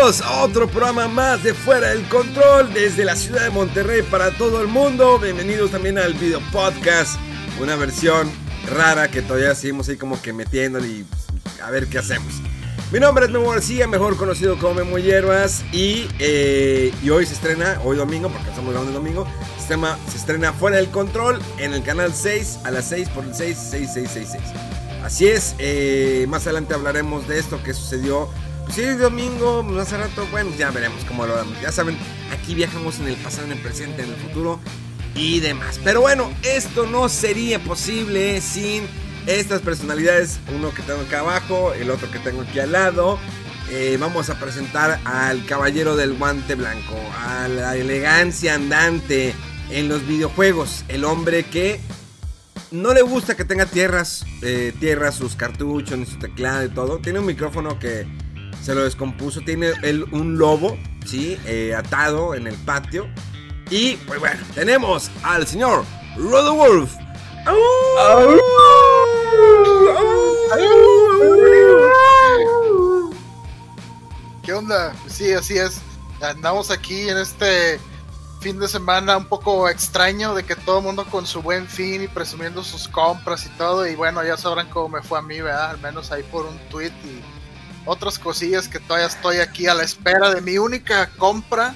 Otro programa más de Fuera del Control desde la ciudad de Monterrey para todo el mundo. Bienvenidos también al video podcast, una versión rara que todavía seguimos ahí como que metiéndole y a ver qué hacemos. Mi nombre es Memo García, mejor conocido como Memo Hierbas y, eh, y hoy se estrena, hoy domingo, porque estamos grabando el domingo, se, llama- se estrena Fuera del Control en el canal 6 a las 6 por el 6, 6, 6, 6, 6. Así es, eh, más adelante hablaremos de esto que sucedió. Pues sí, domingo, más a rato, bueno, ya veremos cómo lo damos. Ya saben, aquí viajamos en el pasado, en el presente, en el futuro y demás. Pero bueno, esto no sería posible sin estas personalidades. Uno que tengo acá abajo, el otro que tengo aquí al lado. Eh, vamos a presentar al caballero del guante blanco, a la elegancia andante en los videojuegos. El hombre que no le gusta que tenga tierras, eh, tierras, sus cartuchos, ni su teclado y todo. Tiene un micrófono que se lo descompuso. Tiene el- un lobo, ¿sí? Eh, atado en el patio. Y pues bueno, tenemos al señor Rodowolf. ¿Qué onda? Sí, así es. Andamos aquí en este fin de semana un poco extraño de que todo el mundo con su buen fin y presumiendo sus compras y todo. Y bueno, ya sabrán cómo me fue a mí, ¿verdad? Al menos ahí por un tweet y otras cosillas que todavía estoy aquí a la espera de mi única compra.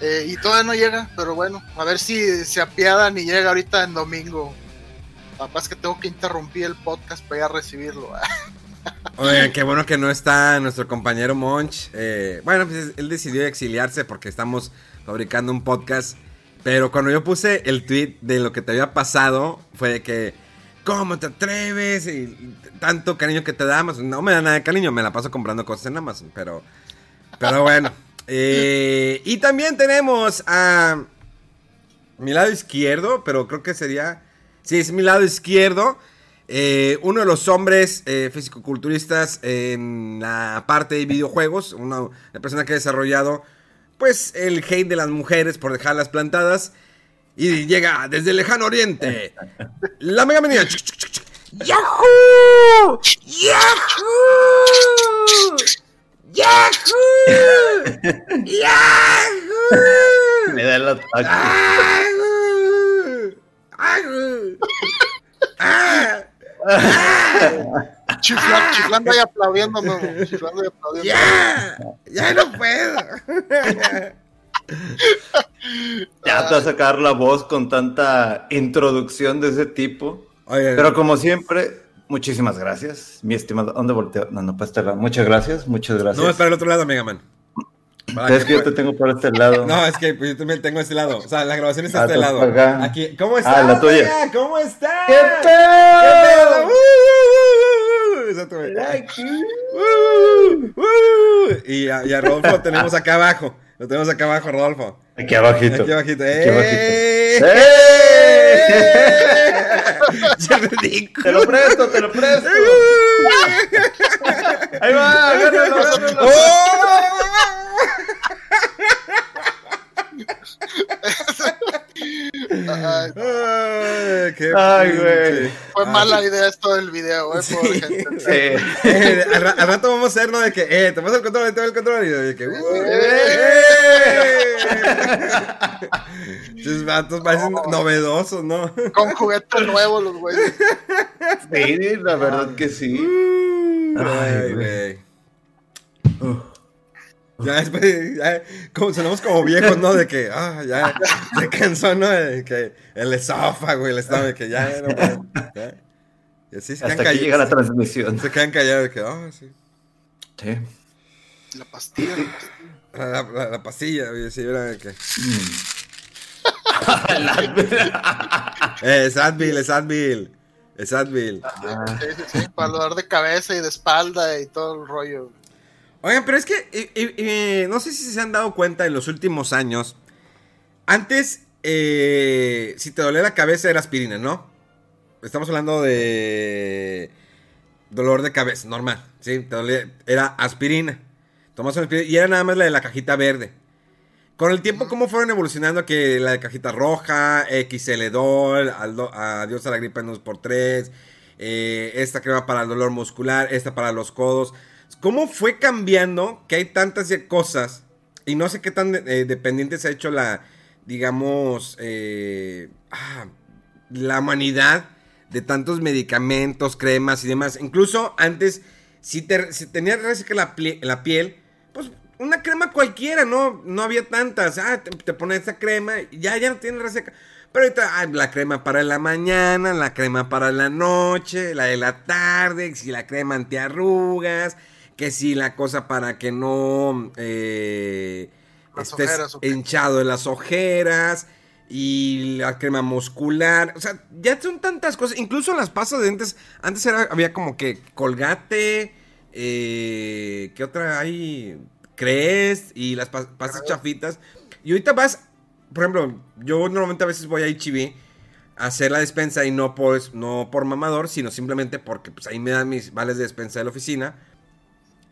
eh, y todavía no llega, pero bueno, a ver si se apiadan y llega ahorita en domingo. Capaz que tengo que interrumpir el podcast para ir a recibirlo. ¿verdad? Oigan, qué bueno que no está nuestro compañero Monch. Eh, bueno, pues él decidió exiliarse porque estamos fabricando un podcast. Pero cuando yo puse el tweet de lo que te había pasado, fue de que, ¿cómo te atreves? Y tanto cariño que te da Amazon. No me da nada de cariño, me la paso comprando cosas en Amazon. Pero, pero bueno. Eh, y también tenemos a mi lado izquierdo, pero creo que sería. Sí, es mi lado izquierdo. Eh, uno de los hombres eh, fisicoculturistas en la parte de videojuegos. Una, una persona que ha desarrollado, pues, el hate de las mujeres por dejarlas plantadas. Y llega desde el lejano oriente. La mega menina. ¡Yahoo! ¡Yahoo! ¡Yahoo! ¡Yahoo! Me da el ataque. ¡Ah! Chifla- chiflando y aplaudiendo, Chiflando y aplaudiendo. ¡Ya! ¡Ya no puedo! Ya te va a sacar la voz con tanta introducción de ese tipo. Pero como siempre, muchísimas gracias, mi estimado. ¿Dónde volteo? No, no, para este lado. Muchas gracias, muchas gracias. no, es para el otro lado, Mega Man. Es que que yo te tengo por este lado. No, es que pues, yo también tengo este lado. O sea, la grabación está a Ah, este lado. acá. Aquí. ¿Cómo estás? Ah, la tuya. ¿Cómo estás? ¡Qué ¿Qué pedo! pedo? ¡Uh, uh, uh! ¡Uh, uh! Y a, y a Rodolfo tenemos acá abajo. Lo tenemos acá abajo, Rodolfo. Aquí abajito. Aquí abajito. Aquí abajito. ¡Eh! ¡Eh! Te lo presto, te lo presto. Ahí va, agárralo, agárralo. ¡Oh! Ay, Ay, qué Ay, güey. fue Ay. mala idea esto del video, eh, Sí. pobre gente. Sí. Eh, al, ra- al rato vamos a hacer, ¿no? De que, eh, te pasa el control, te pasa el control. Y de que, uh, ¡Eh! Esos vatos parecen No. novedosos, ¿no? Con juguete nuevo los güeyes. Sí, la verdad que sí. Ay, Ay, güey. Ya después, ya, como, sonamos como viejos, ¿no? De que, ah, ya, se cansó, ¿no? De que el esófago y el estómago, que ya, no puedo, ya. Y así se Hasta quedan que llega la callados. transmisión. Se quedan callados. Que, ah, sí. Sí. La pastilla. la pastilla. La, la- la- la pastilla, oye, sí, era que. Eh, es Advil, es Advil. Es Advil. Sí, sí, sí, para dolor de cabeza y de espalda y todo el rollo. Oigan, pero es que y- y- y, no sé si se han dado cuenta en los últimos años. Antes, eh, si te dolía la cabeza era aspirina, ¿no? Estamos hablando de dolor de cabeza, normal, ¿sí? Te dolía- era aspirina. Aspirina y era nada más la de la cajita verde. Con el tiempo, ¿cómo fueron evolucionando? Que la de cajita roja, XL2, Aldo- adiós a la gripe en 2x3, eh, esta crema para el dolor muscular, esta para los codos. ¿Cómo fue cambiando que hay tantas cosas? Y no sé qué tan eh, dependiente se ha hecho la, digamos, eh, ah, la humanidad de tantos medicamentos, cremas y demás. Incluso antes, si, te, si tenías reseca la, la piel, una crema cualquiera, ¿no? No había tantas. Ah, te, te pones esta crema y ya, ya no tienes reseca. Pero ahorita la crema para la mañana, la crema para la noche, la de la tarde, si la crema antiarrugas, que si la cosa para que no eh, estés hinchado de las ojeras y la crema muscular. O sea, ya son tantas cosas. Incluso las pastas de dientes. Antes era, había como que colgate. Eh, ¿Qué otra hay? Crest y las pas- pastas chafitas. Y ahorita vas. Por ejemplo, yo normalmente a veces voy a HB a hacer la despensa y no por, no por mamador, sino simplemente porque pues, ahí me dan mis vales de despensa de la oficina.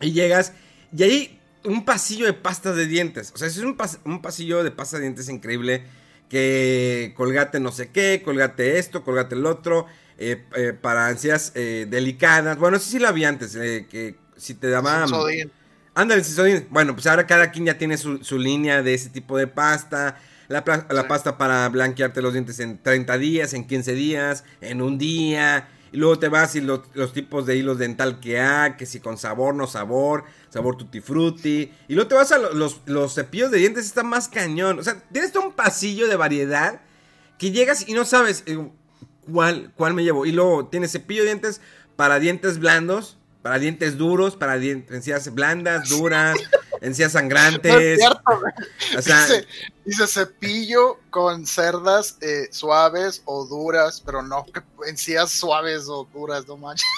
Y llegas y hay un pasillo de pastas de dientes. O sea, es un, pas- un pasillo de pasta de dientes increíble. Que colgate no sé qué, colgate esto, colgate el otro. eh, eh, para ansias eh, delicadas. Bueno, eso sí lo había antes. eh, que si te daban. Ándale, Sisodin. Bueno, pues ahora cada quien ya tiene su, su línea de ese tipo de pasta. La, pasta para blanquearte los dientes en 30 días, en 15 días, en un día. Y luego te vas y lo- los tipos de hilos dental que hay, que si con sabor, no sabor, sabor tutti frutti. Y luego te vas a lo- los, los cepillos de dientes, está más cañón. O sea, tienes todo un pasillo de variedad que llegas y no sabes eh, cuál, cuál me llevo. Y luego tienes cepillo de dientes para dientes blandos, para dientes duros, para encías blandas, duras, encías No es sangrantes. cierto, o sea, dice, dice cepillo con cerdas eh, suaves o duras, pero no encías suaves o duras, no manches.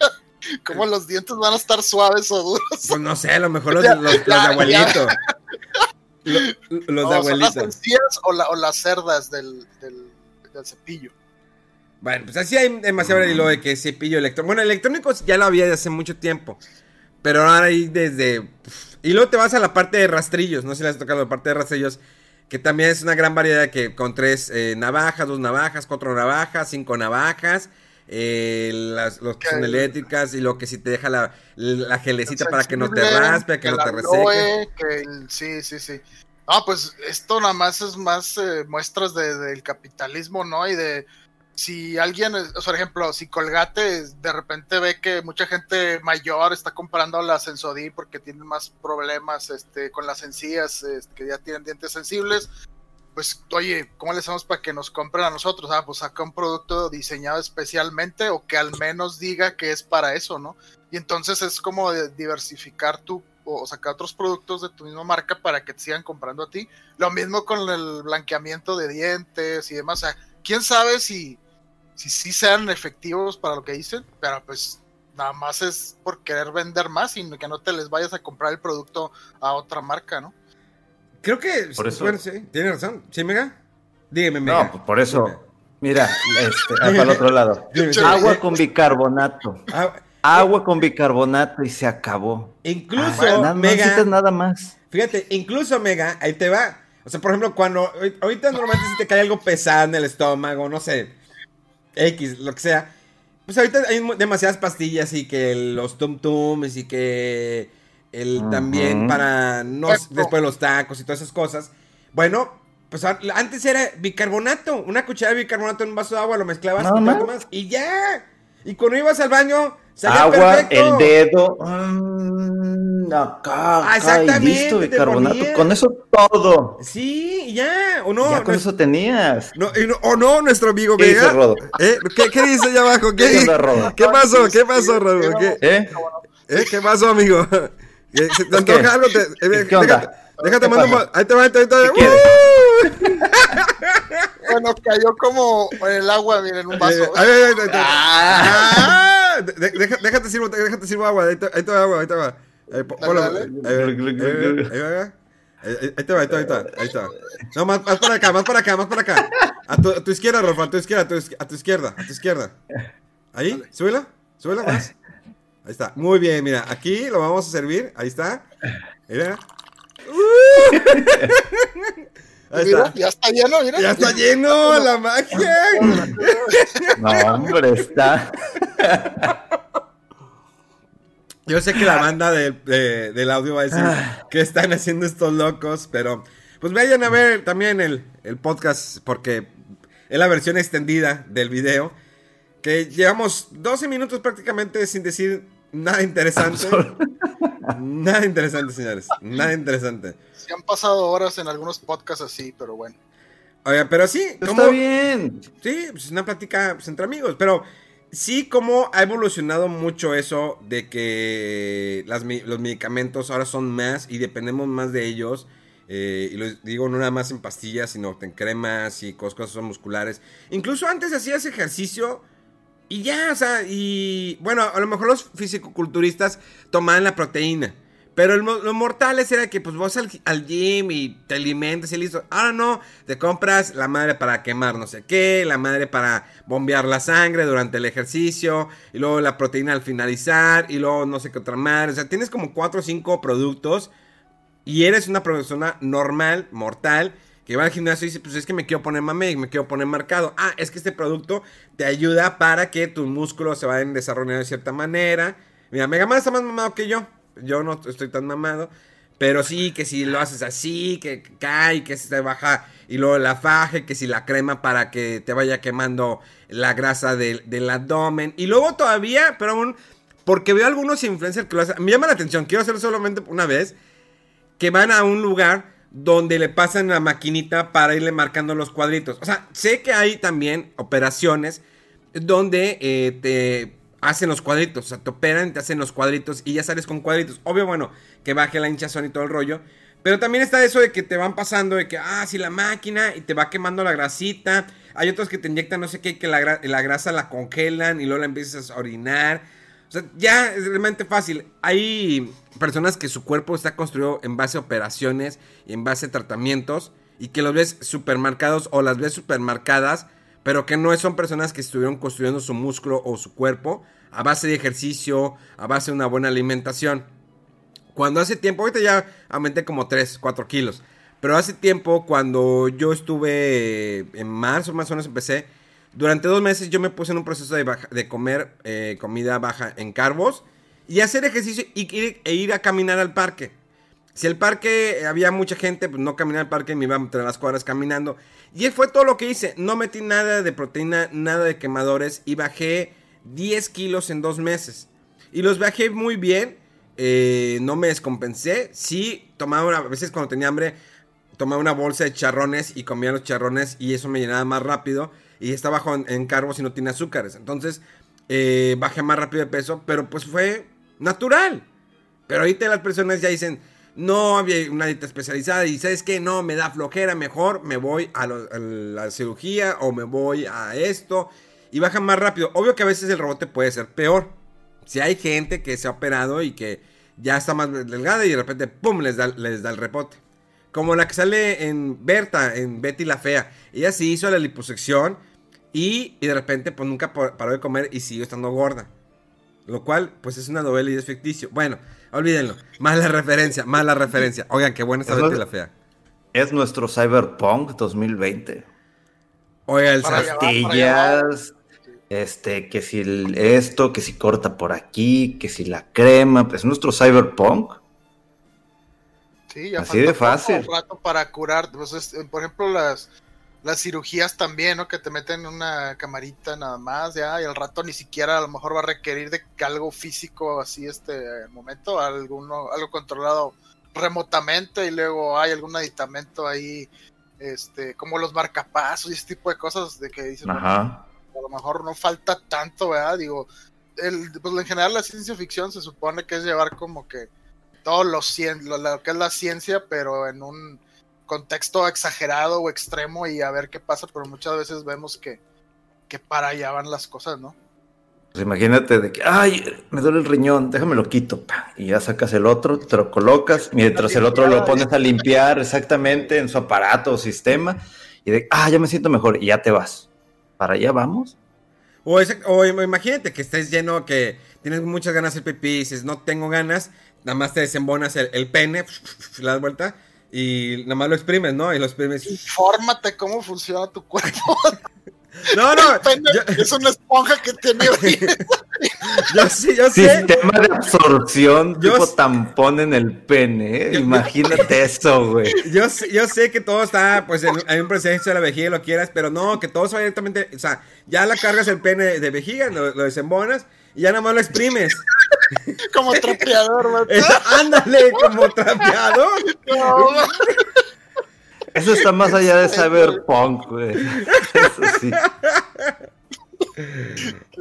¿Cómo los dientes van a estar suaves o duros? pues no sé, a lo mejor los, los- los de abuelito. Lo- Los, de No, son las abuelito. encías o, la- o las cerdas del, del, del cepillo. Bueno, pues así hay demasiado hilo de que cepillo electrónico. Bueno, electrónicos ya lo había de hace mucho tiempo. Pero ahora hay desde. Y luego te vas a la parte de rastrillos. No sé si les has tocado la parte de rastrillos. Que también es una gran variedad que con tres eh, navajas, dos navajas, cuatro navajas, cinco navajas. eh, las los que son eléctricas y lo que si te deja la, la gelecita para que no te raspe, que, no te reseque. que el- sí, sí, sí. Ah, pues esto nada más es más eh, muestras de- del capitalismo, ¿no? Y de si alguien, por ejemplo, si Colgate de repente ve que mucha gente mayor está comprando la Sensodí porque tienen más problemas este, con las encías, este, que ya tienen dientes sensibles, pues oye, ¿cómo le hacemos para que nos compren a nosotros? Ah, pues saca un producto diseñado especialmente o que al menos diga que es para eso, ¿no? Y entonces es como diversificar tu o sacar otros productos de tu misma marca para que te sigan comprando a ti. Lo mismo con el blanqueamiento de dientes y demás. O sea, quién sabe si si sí sean efectivos para lo que dicen, pero pues nada más es por querer vender más y que no te les vayas a comprar el producto a otra marca, ¿no? Creo que. Por eso- Bueno, sí, tiene razón. ¿Sí, Mega? Dígame, Mega. No, pues por eso. Dime. Mira, este, para el otro lado. Dime, Sí. dime. Agua con bicarbonato. Ah, Agua con bicarbonato y se acabó. incluso, Ah, nada, no Mega. necesitas nada más. Fíjate, incluso Mega, ahí te va. O sea, por ejemplo, cuando ahori- ahorita normalmente si te cae algo pesado en el estómago, no sé, X, lo que sea. Pues ahorita hay demasiadas pastillas y que los tum tums y que el también para no después los tacos y todas esas cosas. Bueno, pues antes era bicarbonato, una cuchara de bicarbonato en un vaso de agua, lo mezclabas y, más, y ya. Y cuando ibas al baño, Agua, el dedo. Mm, acá, ah, exactamente, listo, bicarbonato. Con eso todo. Sí, ya, o no. Ya con eso tenías. No, o no, nuestro amigo Vega. ¿Eh? ¿Qué, ¿Qué, dice allá abajo? ¿Qué, ¿Qué, ¿Qué pasó? ¿Qué pasó, Rodo? ¿Qué, ¿Eh? ¿Eh? ¿Qué pasó, amigo? ¿Te antoja algo? Te, eh, ¿Qué onda? Déjate, mando. Ahí te va, ahí te va. bueno, cayó como en el agua, miren, en un vaso. Eh, ay, ay, ay, ah, déjate sirvo, déjate sirvo agua. Ahí te, ahí te va agua, ahí te va. Ahí, ponlo, ahí, va. Ahí te va, ahí te va, ahí te va. Ahí está. No, más, más para acá, más para acá, más para acá. A tu, a tu izquierda, Rolfo, a tu izquierda, a tu, a tu izquierda, a tu izquierda. Ahí, súbela, súbela más. Ahí está. Muy bien, mira, aquí lo vamos a servir. Ahí está. Mira. Ahí está. Ya está lleno, mira. Ya está lleno la magia. No, hombre, está. Yo sé que la banda de, del audio va a decir ah. que están haciendo estos locos, pero pues vayan a ver también el, el podcast porque es la versión extendida del video. Que llevamos 12 minutos prácticamente sin decir nada interesante. nada interesante, señores. Nada interesante. Se han pasado horas en algunos podcasts así, pero bueno. Oiga, pero sí. Está bien. Sí, pues es una plática pues, entre amigos. Pero sí, como ha evolucionado mucho eso de que los medicamentos ahora son más y dependemos más de ellos. Eh, y lo digo no nada más en pastillas, sino en cremas y cosas, cosas musculares. Incluso antes hacías ejercicio y ya, o sea, y bueno, a lo mejor los fisicoculturistas tomaban la proteína. Pero lo mortales era que pues al, al, gym y te alimentas y listo. Ahora no, te compras la madre para quemar no sé qué, la madre para bombear la sangre durante el ejercicio, y luego la proteína al finalizar, y luego no sé qué otra madre. O sea, tienes como 4 o 5 productos y eres una persona normal, mortal, que va al gimnasio y dice, pues es que me quiero poner mame, me quiero poner marcado. Ah, es que este producto te ayuda para que tus músculos se vayan desarrollando de cierta manera. Mira, Megaman está más mamado que yo. Yo no estoy tan mamado. Pero sí, que si lo haces así, que cae, que se baja y luego la faje, que si la crema para que te vaya quemando la grasa del, abdomen. Y luego todavía, pero aún, porque veo algunos influencers que lo hacen, me llama la atención, quiero hacerlo solamente una vez, que van a un lugar donde le pasan la maquinita para irle marcando los cuadritos. O sea, sé que hay también operaciones donde eh, te hacen los cuadritos. O sea, te operan, te hacen los cuadritos y ya sales con cuadritos. Obvio, bueno, que baje la hinchazón y todo el rollo. Pero también está eso de que te van pasando de que, ah, sí, la máquina y te va quemando la grasita. Hay otros que te inyectan no sé qué, que la, la grasa la congelan y luego la empiezas a orinar. O sea, ya es realmente fácil. Hay personas que su cuerpo está construido en base a operaciones y en base a tratamientos y que los ves supermarcados o las ves supermarcadas, pero que no son personas que estuvieron construyendo su músculo o su cuerpo a base de ejercicio, a base de una buena alimentación. Cuando hace tiempo, ahorita ya aumenté como 3, 4 kilos, pero hace tiempo cuando yo estuve en marzo más o menos empecé, durante dos meses yo me puse en un proceso de, comer eh, comida baja en carbos y hacer ejercicio y e ir a caminar al parque. Si el parque había mucha gente, pues no caminar al parque, me iba entre las cuadras caminando. Y fue todo lo que hice. No metí nada de proteína, nada de quemadores y bajé 10 kilos en dos meses. Y los bajé muy bien. Eh, no me descompensé. Sí, tomaba a veces cuando tenía hambre, tomaba una bolsa de charrones y comía los charrones y eso me llenaba más rápido y está bajo en, carbos y no tiene azúcares. Entonces, eh, bajé más rápido de peso, pero pues fue natural. Pero ahorita las personas ya dicen, no había una dieta especializada y sabes que no, me da flojera, mejor me voy a, la cirugía o me voy a esto y bajan más rápido. Obvio que a veces el rebote puede ser peor. Si hay gente que se ha operado y que ya está más delgada y de repente, ¡pum!, les da, les da el rebote. Como la que sale en Berta, en Betty la Fea. Ella sí hizo la liposección y, de repente, pues nunca paró de comer y siguió estando gorda. Lo cual, pues es una novela y es ficticio. Bueno, olvídenlo. Mala referencia, mala referencia. Oigan, qué buena esta Betty la Fea. Es nuestro Cyberpunk 2020. Oiga, el pastillas, este, que si esto, que si corta por aquí, que si la crema, pues nuestro Cyberpunk. Sí, ya Así de fácil. rato para curar, pues, por ejemplo, las las cirugías también, ¿no? Que te meten una camarita nada más, ya, y al rato ni siquiera a lo mejor va a requerir de algo físico así este momento, alguno, algo controlado remotamente y luego hay algún aditamento ahí, este, como los marcapasos y ese tipo de cosas de que dicen, a lo mejor no falta tanto, ¿verdad? Digo, el, pues en general la ciencia ficción se supone que es llevar como que todo lo, lo, lo que es la ciencia, pero en un contexto exagerado o extremo y a ver qué pasa, pero muchas veces vemos que, que para allá van las cosas, ¿no? Pues imagínate de que, ay, me duele el riñón, déjame lo quito, y ya sacas el otro, te lo colocas, mientras el otro lo pones a limpiar exactamente en su aparato o sistema, y de, ah, ya me siento mejor, y ya te vas. ¿Para allá vamos? O, o imagínate que estés lleno, que tienes muchas ganas de pipí y dices, no tengo ganas, nada más te desembonas el, el pene, la das vuelta, y nada más lo exprimes, ¿no? Y lo exprimes. Infórmate cómo funciona tu cuerpo. No, no. Es una esponja que tiene Yo sí, yo sé. Sistema de absorción, yo tipo tampón en el pene. ¿eh? Imagínate eso, güey. Yo, yo sé que todo está, pues, en, un proceso de la vejiga, lo quieras, pero no, que todo se va directamente. O sea, ya la cargas el pene de vejiga, lo, lo desembonas y ya nada más lo exprimes. como trapeador, Ándale, como trapeador. Eso está más allá de Cyberpunk, güey. Eso sí.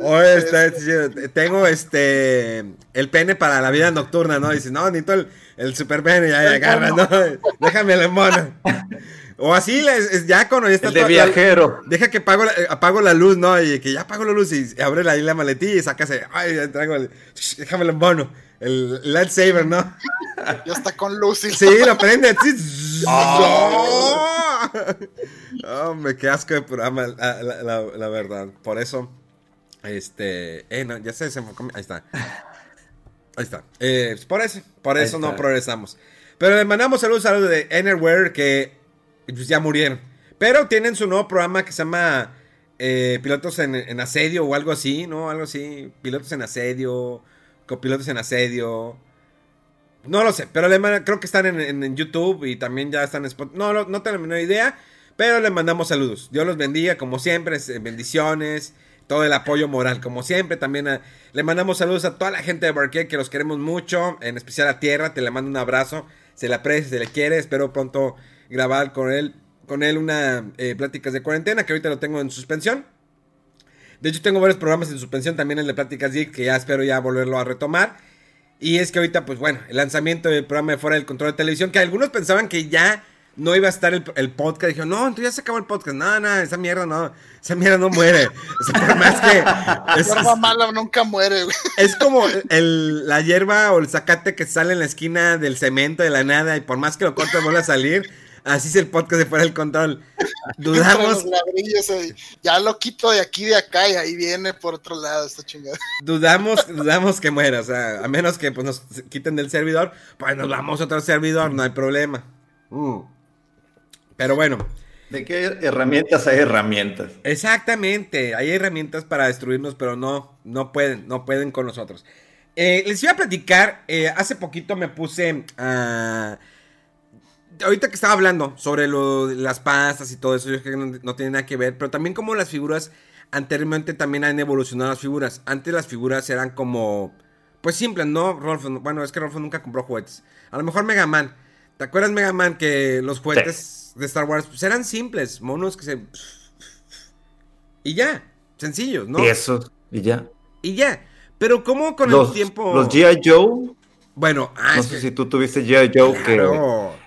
Oye, está, tengo este el pene para la vida nocturna, ¿no? Dice, no, necesito el, el super pene, ya, ya agarra, ¿no? Déjame el mono. O así, es, ya cuando ya está... El de viajero. deja que apago la, apago la luz, ¿no? Y que ya apago la luz y abre la, la maletilla y sacase... Ay, ya traigo el... Déjame el mono. El lightsaber, ¿no? Ya está con luz y... Sí, lo prende. ¡Oh! Hombre, qué asco de programa, la, la, la, verdad. Por eso, este... Eh, no, ya se enfocó. Ahí está. Ahí está. Eh, por eso, por eso no progresamos. Pero le mandamos saludos a los de Enerware que pues ya murieron. Pero tienen su nuevo programa que se llama eh, Pilotos en, Asedio o algo así, ¿no? Algo así. Pilotos en Asedio, copilotos en Asedio. No lo sé, pero creo que están en, YouTube y también ya están en Spotify. No, no, tengo ni idea, pero les mandamos saludos. Dios los bendiga, como siempre, bendiciones, todo el apoyo moral, como siempre. También le mandamos saludos a toda la gente de Barquet que los queremos mucho, en especial a Tierra, te le mando un abrazo, se le aprecia, se le quiere, espero pronto grabar con él, con él una eh, pláticas de cuarentena, que ahorita lo tengo en suspensión. De hecho, tengo varios programas en suspensión, también el de Pláticas Geek, que ya espero ya volverlo a retomar. Y es que ahorita, pues bueno, el lanzamiento del programa de Fuera del Control de Televisión, que algunos pensaban que ya no iba a estar el, podcast. Dijeron, no, entonces ya se acabó el podcast. No, no, esa mierda no, esa mierda no muere. O sea, por más que. Es, hierba mala nunca muere, güey. Es como el, la hierba o el zacate que sale en la esquina del cemento de la nada y por más que lo cortes vuelve a salir. Así es el podcast de fuera del control. Dudamos. ya lo quito de aquí de acá y ahí viene por otro lado esta chingada. Dudamos, dudamos que muera. O sea, a menos que pues, nos quiten del servidor, pues nos vamos a otro servidor, no hay problema. Mm. Pero bueno. ¿De qué herramientas hay herramientas? Exactamente, hay herramientas para destruirnos, pero no, no pueden, no pueden con nosotros. Eh, les iba a platicar, eh, hace poquito me puse a ahorita que estaba hablando sobre lo, las pastas y todo eso, yo creo que no, tiene nada que ver, pero también como las figuras, anteriormente también han evolucionado las figuras. Antes las figuras eran como, pues simples, ¿no? Rolfo, bueno, es que Rolfo nunca compró juguetes. A lo mejor Mega Man. ¿Te acuerdas Mega Man que los juguetes de Star Wars pues, eran simples, monos que se... Y ya, sencillos, ¿no? Y eso, y ya. Y ya. Pero como con el tiempo... Los G.I. Joe bueno, ah, no sé si tú tuviste G.I. Joe que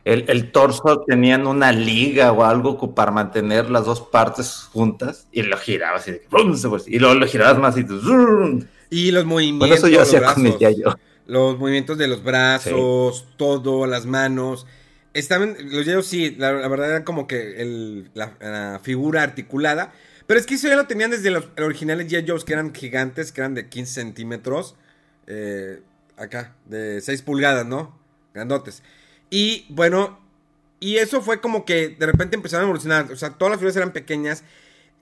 el, torso tenían una liga o algo para mantener las dos partes juntas y lo girabas y, luego lo girabas más y Y los movimientos. con mi Los movimientos de los brazos, todo, las manos. Estaban, los Joe sí, la, verdad era como que la, figura articulada. Pero es que eso ya lo tenían desde los originales G.I. Joes que eran gigantes, que eran de 15 centímetros. Eh, acá, de 6 pulgadas, ¿no? Grandotes. Y bueno, y eso fue como que de repente empezaron a evolucionar. O sea, todas las figuras eran pequeñas.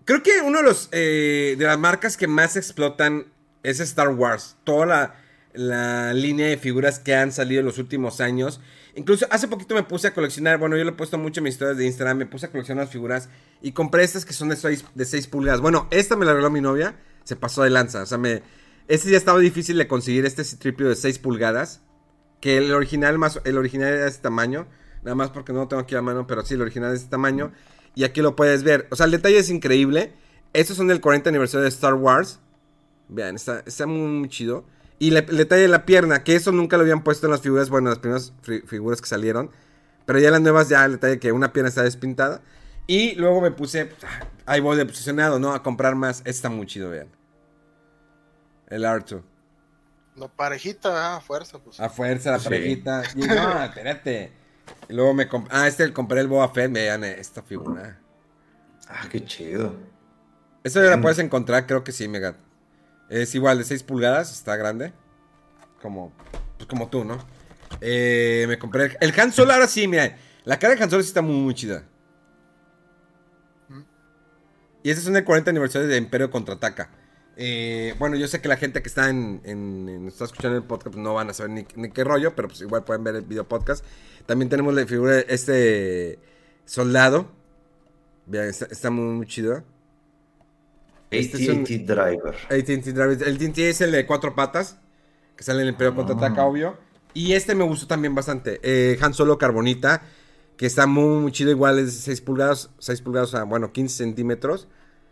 Creo que uno de los eh, de las marcas que más explotan es Star Wars. Toda la, línea de figuras que han salido en los últimos años. Incluso hace poquito me puse a coleccionar, bueno, yo lo he puesto mucho en mis historias de Instagram, me puse a coleccionar las figuras y compré estas que son de 6, de 6 pulgadas. Bueno, esta me la regaló mi novia, se pasó de lanza, o sea, me... Este ya estaba difícil de conseguir, este tripio de 6 pulgadas, que el original, más, el original era de este tamaño, nada más porque no lo tengo aquí a mano, pero sí, el original es de este tamaño, y aquí lo puedes ver, o sea, el detalle es increíble, estos son del 40 aniversario de Star Wars, vean, está, está muy chido. Y el detalle de la pierna, que eso nunca lo habían puesto en las figuras, bueno, las primeras figuras que salieron. Pero ya las nuevas, ya el detalle que una pierna está despintada. Y luego me puse, ahí voy de posicionado, ¿no? A comprar más. Está muy chido, vean. El R2. La parejita, a fuerza, pues. A fuerza, la parejita. Y no, espérate. Y luego me compré, ah, este compré el Boba Fett, vean esta figura. Ah, qué chido. Esta ya la puedes encontrar, creo que sí, Mega. Es igual de 6 pulgadas, está grande. Como, pues como tú, ¿no? Eh, me compré el, el, Han Solo, ahora sí, mira. La cara de Han Solo sí está muy, muy chida. Y este es el 40 aniversario de Imperio Contraataca. Eh, bueno, yo sé que la gente que está en, en, está escuchando el podcast pues no van a saber ni, ni, qué rollo, pero pues igual pueden ver el video podcast. También tenemos la figura de este soldado. Vean, está, está muy, muy chido. Este AT&T Driver. AT&T Driver. El AT&T es el de cuatro patas. Que sale en el Imperio Contraataca, obvio. Y este me gustó también bastante. Eh, Han Solo Carbonita. Que está muy, muy chido. Igual es de 6 pulgadas. 6 pulgadas, sea, bueno, 15 centímetros.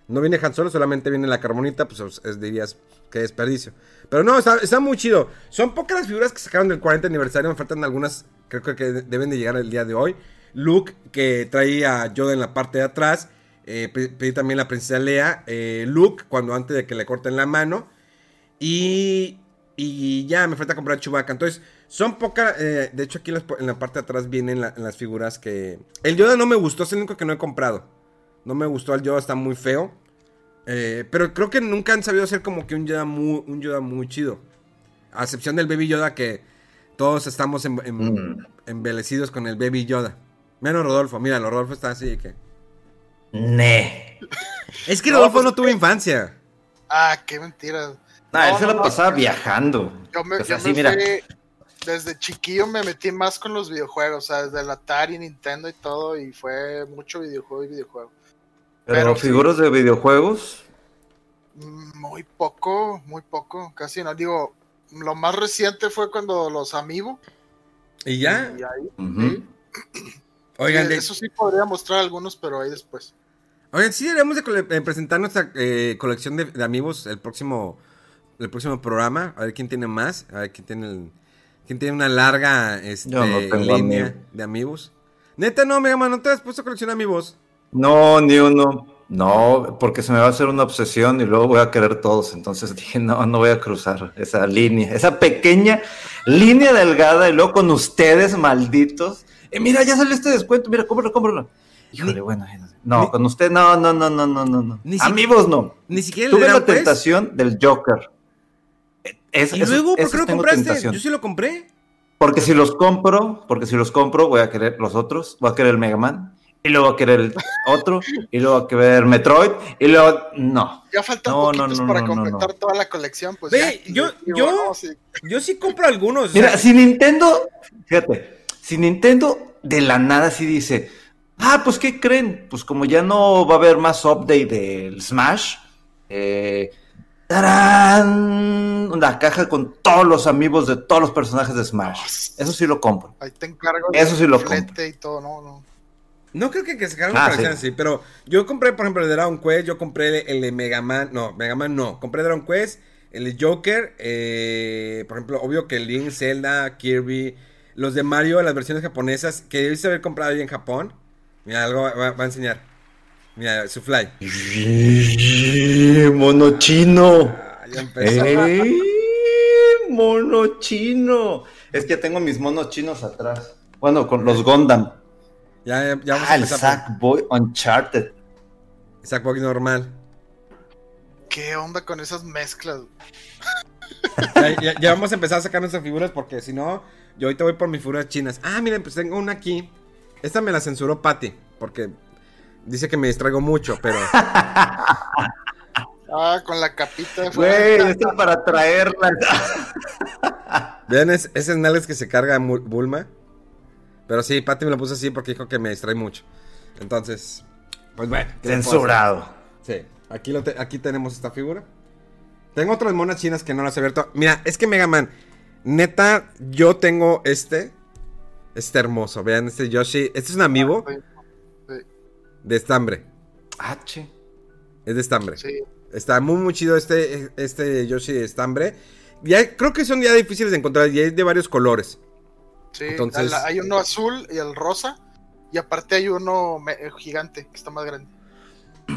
No viene Han Solo, solamente viene la carbonita. Pues es, dirías que desperdicio. Pero no, está, muy chido. Son pocas las figuras que sacaron del 40 aniversario. Me faltan algunas. Creo que deben de llegar el día de hoy. Luke, que trae a Yoda en la parte de atrás. Eh, pedí también la princesa Lea, eh, Luke, cuando antes de que le corten la mano. Y, y ya me falta comprar Chewbacca. Entonces, son pocas. Eh, de hecho, aquí en la, parte de atrás vienen la, las figuras que. El Yoda no me gustó, es el único que no he comprado. No me gustó, el Yoda está muy feo. pero creo que nunca han sabido hacer como que un Yoda muy, un Yoda muy chido. A excepción del Baby Yoda, que todos estamos en, en, mm. embelecidos con el Baby Yoda. Menos Rodolfo, mira, Rodolfo está así que. Ne. Es que Rodolfo no, pues, no tuvo infancia. Ah, qué mentira. No, él se la pasaba viajando. Yo me, yo me mira. Fui, desde chiquillo me metí más con los videojuegos, o sea, desde el Atari, Nintendo y todo, y fue mucho videojuego y videojuego. ¿Pero, Pero figuras sí, de videojuegos? Muy poco, muy poco, casi no. Digo, lo más reciente fue cuando los Amiibo. ¿Y ya? Y ahí, uh -huh. ¿sí? Oigan, sí, eso sí podría mostrar algunos, pero ahí después. Oigan, sí deberíamos de eh, presentar nuestra eh, colección de, de, amigos el próximo el próximo programa, a ver quién tiene más, a ver quién tiene el, quién tiene una larga este, no línea amigo. de amigos. Neta, no, Mega Man, ¿no te has puesto a coleccionar amigos? No, ni uno. No, porque se me va a hacer una obsesión y luego voy a querer todos. Entonces dije, no, no voy a cruzar esa línea, esa pequeña línea delgada y luego con ustedes, malditos. Eh, mira, ya salió este descuento, mira, cómpralo, cómpralo. Híjole, ni, bueno, no, ni, con usted, no, no, no, no, no, no. Ni Amigos, no. Ni siquiera Tuve la pues? tentación del Joker. Es, ¿Y luego por qué lo compraste? Tentación. Yo sí lo compré. Porque si los compro, porque si los compro, voy a querer los otros, voy a querer el Mega Man, y luego a querer el otro, y luego a querer Metroid, y luego, no. Ya faltan no, poquitos no, no, para completar toda la colección, pues Ve, ya, yo, yo, bueno, sí. yo sí compro algunos. Mira, si Nintendo, fíjate, si Nintendo de la nada sí dice, ah, pues ¿qué creen? Pues como ya no va a haber más update del Smash, eh, ¡tarán! una caja con todos los amigos de todos los personajes de Smash. Eso sí lo compro. Ahí te encargo Eso sí lo compro. y todo, no, no. No creo que, que sacaran una Ah, colección sí. así, pero yo compré, por ejemplo, el de Dragon Quest, yo compré el, el de Mega Man, no, Mega Man no, compré Dragon Quest, el de Joker, eh, por ejemplo, obvio que Link, Zelda, Kirby, los de Mario, las versiones japonesas, que debiste haber comprado ahí en Japón. Mira, algo va, va- va a enseñar. Mira, su fly. Mono chino. Ah, ya empezó. ¡Ey! Mono chino. Es que tengo mis monos chinos atrás. Bueno, con los Gundam. Ya, ya, vamos Ah, a el empezar. Sackboy Uncharted. Sackboy normal. ¿Qué onda con esas mezclas? Ya, ya- ya vamos a empezar a sacar nuestras figuras porque si no, yo ahorita voy por mis figuras chinas. Ah, miren, pues tengo una aquí. Esta me la censuró Patty porque dice que me distraigo mucho, pero Ah, con la capita de Güey, esto es para traerla. Vean es- esas nalgas que se carga Bulma. Pero sí, Patty me lo puso así porque dijo que me distrae mucho. Entonces, pues bueno. ¿qué le puedo Censurado. Sí, aquí, lo te- aquí tenemos esta figura. Tengo otras monas chinas que no las he abierto. Mira, es que Mega Man, neta, yo tengo este. Este hermoso, vean este Yoshi. Este es un amiibo de estambre. H. Es de estambre. Sí. Está muy, muy chido este, este Yoshi de estambre. Ya, creo que son ya difíciles de encontrar y hay de varios colores. Sí, Entonces- la- hay uno azul y el rosa. Y aparte hay uno eh, gigante, que está más grande.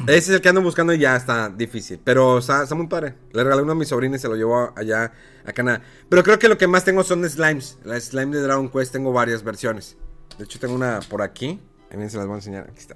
Ese es el que ando buscando y ya está difícil. Pero está, está muy padre. Le regalé uno a mis sobrinos y se lo llevó allá a Canadá. Pero creo que lo que más tengo son slimes. La slime de Dragon Quest tengo varias versiones. De hecho, tengo una por aquí. También se las voy a enseñar. Aquí está.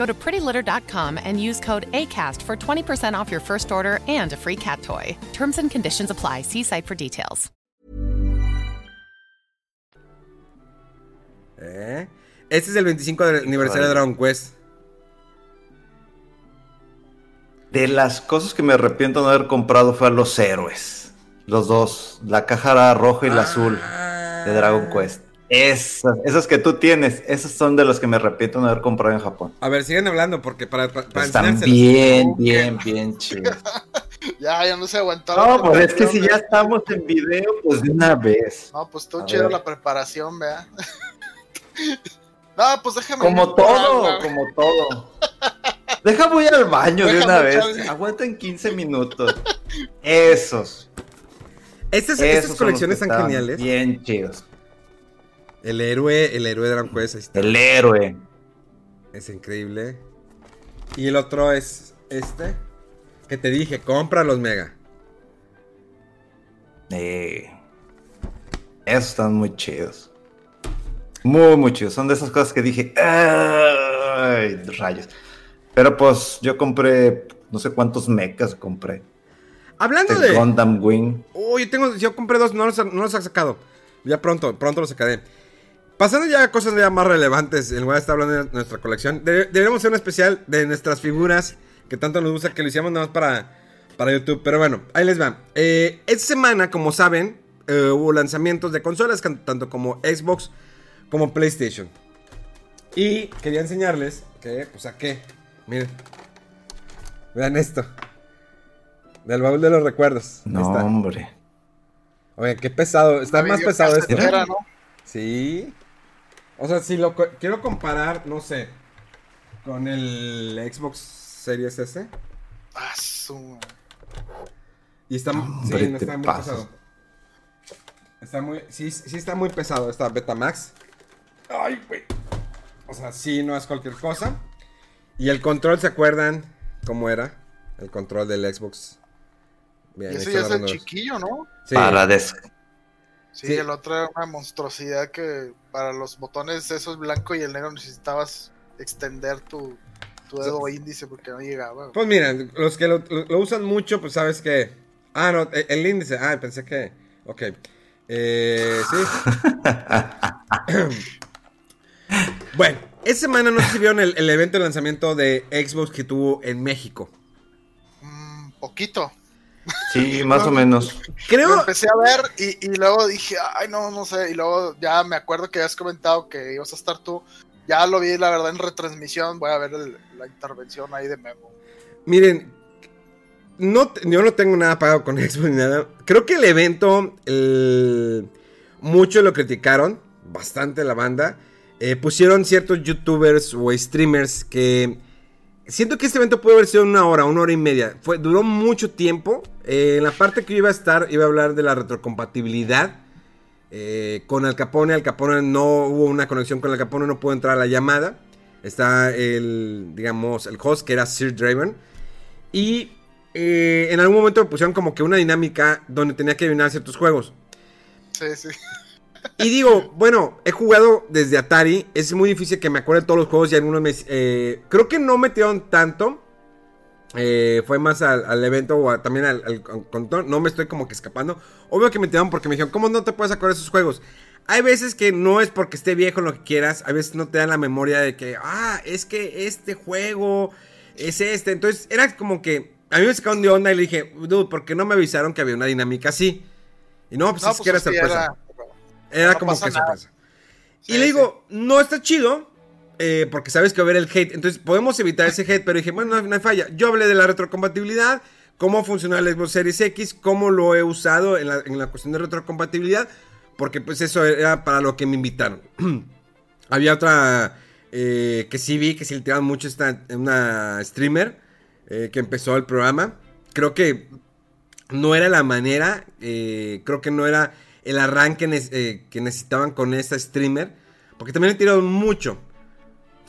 Go to prettylitter.com and use code ACAST for 20% off your first order and a free cat toy. Terms and conditions apply. See site for details. ¿Eh? Este es el 25 de- aniversario de Dragon Quest. De las cosas que me arrepiento de no haber comprado fue a los héroes. Los dos. La caja roja y la azul de Dragon Quest. Esas, esas que tú tienes, esas son de las que me arrepiento de no haber comprado en Japón. A ver, siguen hablando porque para, para, Están enseñárselas. bien, bien, bien chidas. Ya, ya no se aguantó. la No, pues es que si ya estamos en video, pues de una vez. No, pues A chido la preparación, vea. no, pues déjame. Como todo, como todo. Deja voy al baño de una vez. Aguanten 15 minutos. Esos. Estas, esos colecciones los están geniales. Bien chidos. El héroe, el héroe de Dragon Quest, ahí está. El héroe. Es increíble. Y el otro es este. Que te dije, compra los mega. Eh, esos están muy chidos. Muy, muy chidos. Son de esas cosas que dije. ¡Ay! Rayos. Pero pues yo compré. No sé cuántos mechas compré. Hablando Este de. Gundam Wing. Oh, yo tengo. Yo compré dos, no los, no los he sacado. Ya pronto, pronto los sacaré. Pasando ya a cosas ya más relevantes, el güey está hablando de nuestra colección. Debe- deberíamos hacer un especial de nuestras figuras que tanto nos gusta, que lo hicimos nada más para, para YouTube. Pero bueno, ahí les va. Eh, esta semana, como saben, eh, hubo lanzamientos de consolas, tanto como Xbox como PlayStation. Y quería enseñarles que, pues, a qué. Miren. Vean esto. Del baúl de los recuerdos. Ahí No, está. hombre. Oye, qué pesado. Está más pesado esto. ¿no? Sí. O sea, si lo co- quiero comparar, no sé, con el Xbox Series S. Ah, su- Y está, Hombre, sí, no te está muy pasas. pesado. Está muy, sí, sí está muy pesado esta Betamax. Ay, güey. O sea, sí, no es cualquier cosa. Y el control, ¿se acuerdan cómo era? El control del Xbox. Bien, Y ese ya es el chiquillo, ¿no? Sí. Para des- Sí, Sí. el otro era una monstruosidad que para los botones esos blanco y el negro necesitabas extender tu, tu dedo índice porque no llegaba. Pues miren, los que lo, lo- lo usan mucho, pues sabes que. Ah, no, el, el índice. Ah, pensé que. Ok. Eh, sí. bueno, esta semana no sé si vieron el, el evento de lanzamiento de Xbox que tuvo en México. Mm, poquito. Sí, más o menos. Lo Creo. empecé a ver y, y luego dije, ay, no, no sé. Y luego ya me acuerdo que habías comentado que ibas a estar tú. Ya lo vi, la verdad, en retransmisión. Voy a ver el- la intervención ahí de Memo. Miren, no, yo no tengo nada pagado con Xbox ni nada. Creo que el evento, el- muchos lo criticaron, bastante la banda. Eh, pusieron ciertos youtubers o streamers que... Siento que este evento puede haber sido una hora, una hora y media. Fue, duró mucho tiempo. Eh, en la parte que yo iba a estar, iba a hablar de la retrocompatibilidad. eh, con Al Capone. Al Capone no hubo una conexión con Al Capone, no pudo entrar a la llamada. Está el, digamos, el host que era Sir Draven. Y eh, en algún momento me pusieron como que una dinámica donde tenía que adivinar ciertos juegos. Sí, sí. Y digo, bueno, he jugado desde Atari. Es muy difícil que me acuerde de todos los juegos y algunos me. Eh, creo que no metieron tanto. Eh, fue más al, evento o también al, control. No me estoy como que escapando. Obvio que metieron porque me dijeron, ¿cómo no te puedes acordar de esos juegos? Hay veces que no es porque esté viejo lo que quieras. A veces no te dan la memoria de que, ah, es que este juego es este. Entonces era como que. A mí me sacaron de onda y le dije, dude, ¿por qué no me avisaron que había una dinámica así? Y no, pues es pues que era sorpresa. Era, como que sorpresa. y le digo, no está chido, eh, porque sabes que va a haber el hate. Entonces podemos evitar ese hate, pero dije, bueno, no, hay falla. Yo hablé de la retrocompatibilidad, cómo funciona el Xbox Series X, cómo lo he usado en la, en la cuestión de retrocompatibilidad, porque pues eso era para lo que me invitaron. Había otra eh, que sí vi, que sí le tiraban mucho, esta, una streamer eh, que empezó el programa. Creo que no era la manera, creo que no era el arranque que necesitaban con esta streamer, porque también le tiraron mucho.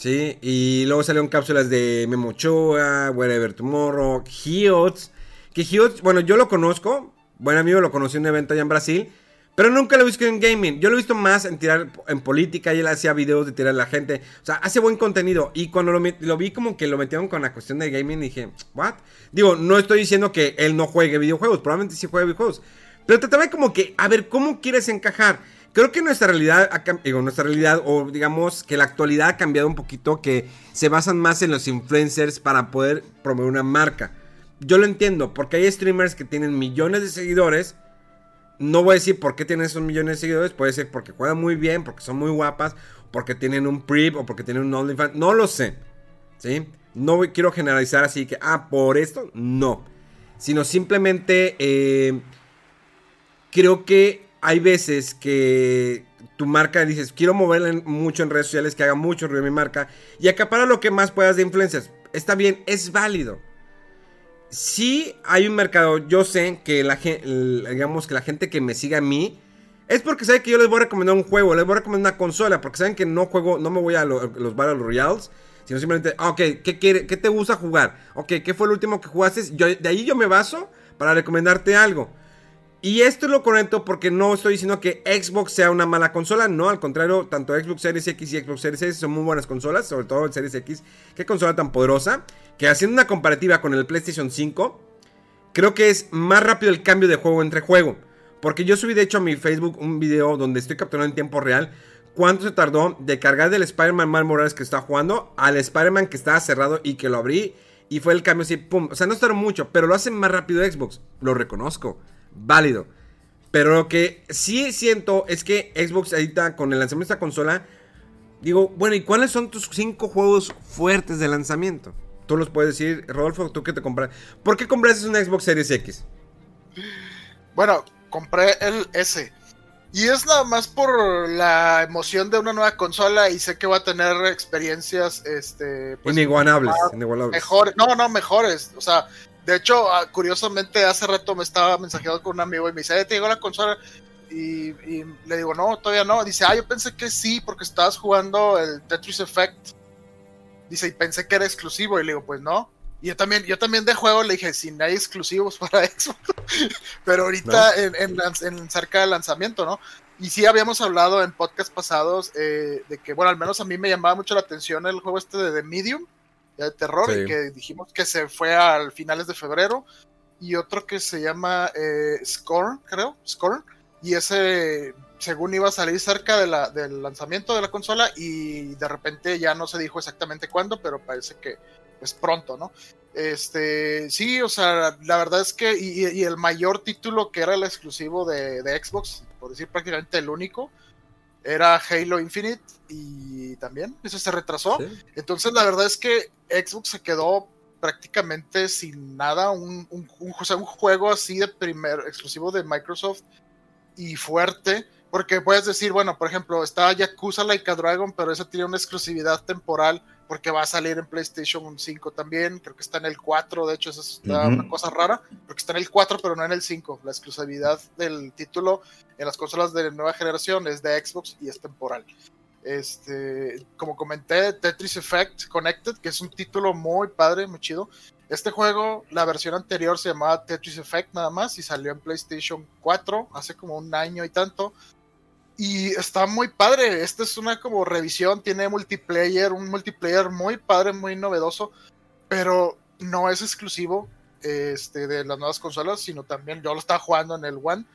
Sí, y luego salieron cápsulas de Memo Ochoa, Wherever Tomorrow, Hiots. Que Hiots, bueno, yo lo conozco. Buen amigo lo conocí en un evento allá en Brasil. Pero nunca lo he visto en gaming. Yo lo he visto más en tirar en política y él hacía videos de tirar a la gente. O sea, hace buen contenido. Y cuando lo, vi como que lo metieron con la cuestión de gaming, dije, ¿what? Digo, no estoy diciendo que él no juegue videojuegos. Probablemente sí juegue videojuegos. Pero trataba como que, a ver, ¿cómo quieres encajar? Creo que nuestra realidad, digo, nuestra realidad, o digamos que la actualidad ha cambiado un poquito, que se basan más en los influencers para poder promover una marca. Yo lo entiendo, porque hay streamers que tienen millones de seguidores. No voy a decir por qué tienen esos millones de seguidores, puede ser porque juegan muy bien, porque son muy guapas, porque tienen un PRIP o porque tienen un OnlyFans, no lo sé. ¿Sí? No quiero generalizar así que, ah, por esto, no. Sino simplemente eh, creo que hay veces que tu marca dices, quiero moverla mucho en redes sociales, que haga mucho ruido mi marca y acapara lo que más puedas de influencers. Está bien, es válido. Si hay un mercado, yo sé que la, digamos que la gente que me siga a mí es porque sabe que yo les voy a recomendar un juego, les voy a recomendar una consola, porque saben que no juego, no me voy a los Battle Royales, sino simplemente, ah, ok, ¿qué, quiere, ¿qué te gusta jugar? Ok, ¿qué fue el último que jugaste? Yo, de ahí yo me baso para recomendarte algo. Y esto lo correcto porque no estoy diciendo que Xbox sea una mala consola, no, al contrario, tanto Xbox Series X y Xbox Series S son muy buenas consolas, sobre todo el Series X, qué consola tan poderosa, que haciendo una comparativa con el PlayStation 5, creo que es más rápido el cambio de juego entre juego. Porque yo subí de hecho a mi Facebook un video donde estoy capturando en tiempo real cuánto se tardó de cargar del Spider-Man Mal Morales que estaba jugando al Spider-Man que estaba cerrado y que lo abrí y fue el cambio así, pum. O sea, no tardó mucho, pero lo hace más rápido Xbox, lo reconozco válido. Pero lo que sí siento es que Xbox ahorita con el lanzamiento de esta consola, digo, bueno, ¿y cuáles son tus cinco juegos fuertes de lanzamiento? Tú los puedes decir, Rodolfo, tú que te compras. ¿Por qué compraste una Xbox Series X? Bueno, compré el S. Y es nada más por la emoción de una nueva consola y sé que va a tener experiencias este pues, inigualables, Mejores, no, no, mejores. O sea, de hecho, ah, curiosamente, hace rato me estaba mensajeando con un amigo y me dice, ¿te llegó la consola? Y, le digo, no, todavía no. Dice, ah, yo pensé que sí, porque estabas jugando el Tetris Effect. Dice, y pensé que era exclusivo. Y le digo, pues no. Y yo también, yo también de juego le dije, si no hay exclusivos para Xbox. Pero ahorita en, en, cerca del lanzamiento, ¿no? Y sí habíamos hablado en podcast pasados eh, de que, bueno, al menos a mí me llamaba mucho la atención el juego este de The Medium de terror, y que dijimos que se fue al finales de febrero, y otro que se llama eh, Scorn, creo, Scorn, y ese según iba a salir cerca de la, del lanzamiento de la consola y de repente ya no se dijo exactamente cuándo, pero parece que es pronto, ¿no? Este, sí, o sea, la verdad es que, y, el mayor título que era el exclusivo de, de, Xbox, por decir prácticamente el único, era Halo Infinite y también eso se retrasó. Entonces la verdad es que Xbox se quedó prácticamente sin nada, un, un, un, un juego así de primer exclusivo de Microsoft y fuerte, porque puedes decir, bueno, por ejemplo, está Yakuza Like a Dragon, pero esa tiene una exclusividad temporal porque va a salir en PlayStation 5 también, creo que está en el 4, de hecho eso es una cosa rara, porque está en el 4 pero no en el 5, la exclusividad del título en las consolas de nueva generación es de Xbox y es temporal. Este, como comenté, Tetris Effect Connected, que es un título muy padre, muy chido. Este juego, la versión anterior se llamaba Tetris Effect nada más y salió en PlayStation 4 hace como un año y tanto. Y está muy padre. Esta es una como revisión, tiene multiplayer, un multiplayer muy padre, muy novedoso, pero no es exclusivo este, de las nuevas consolas, sino también yo lo estaba jugando en el One.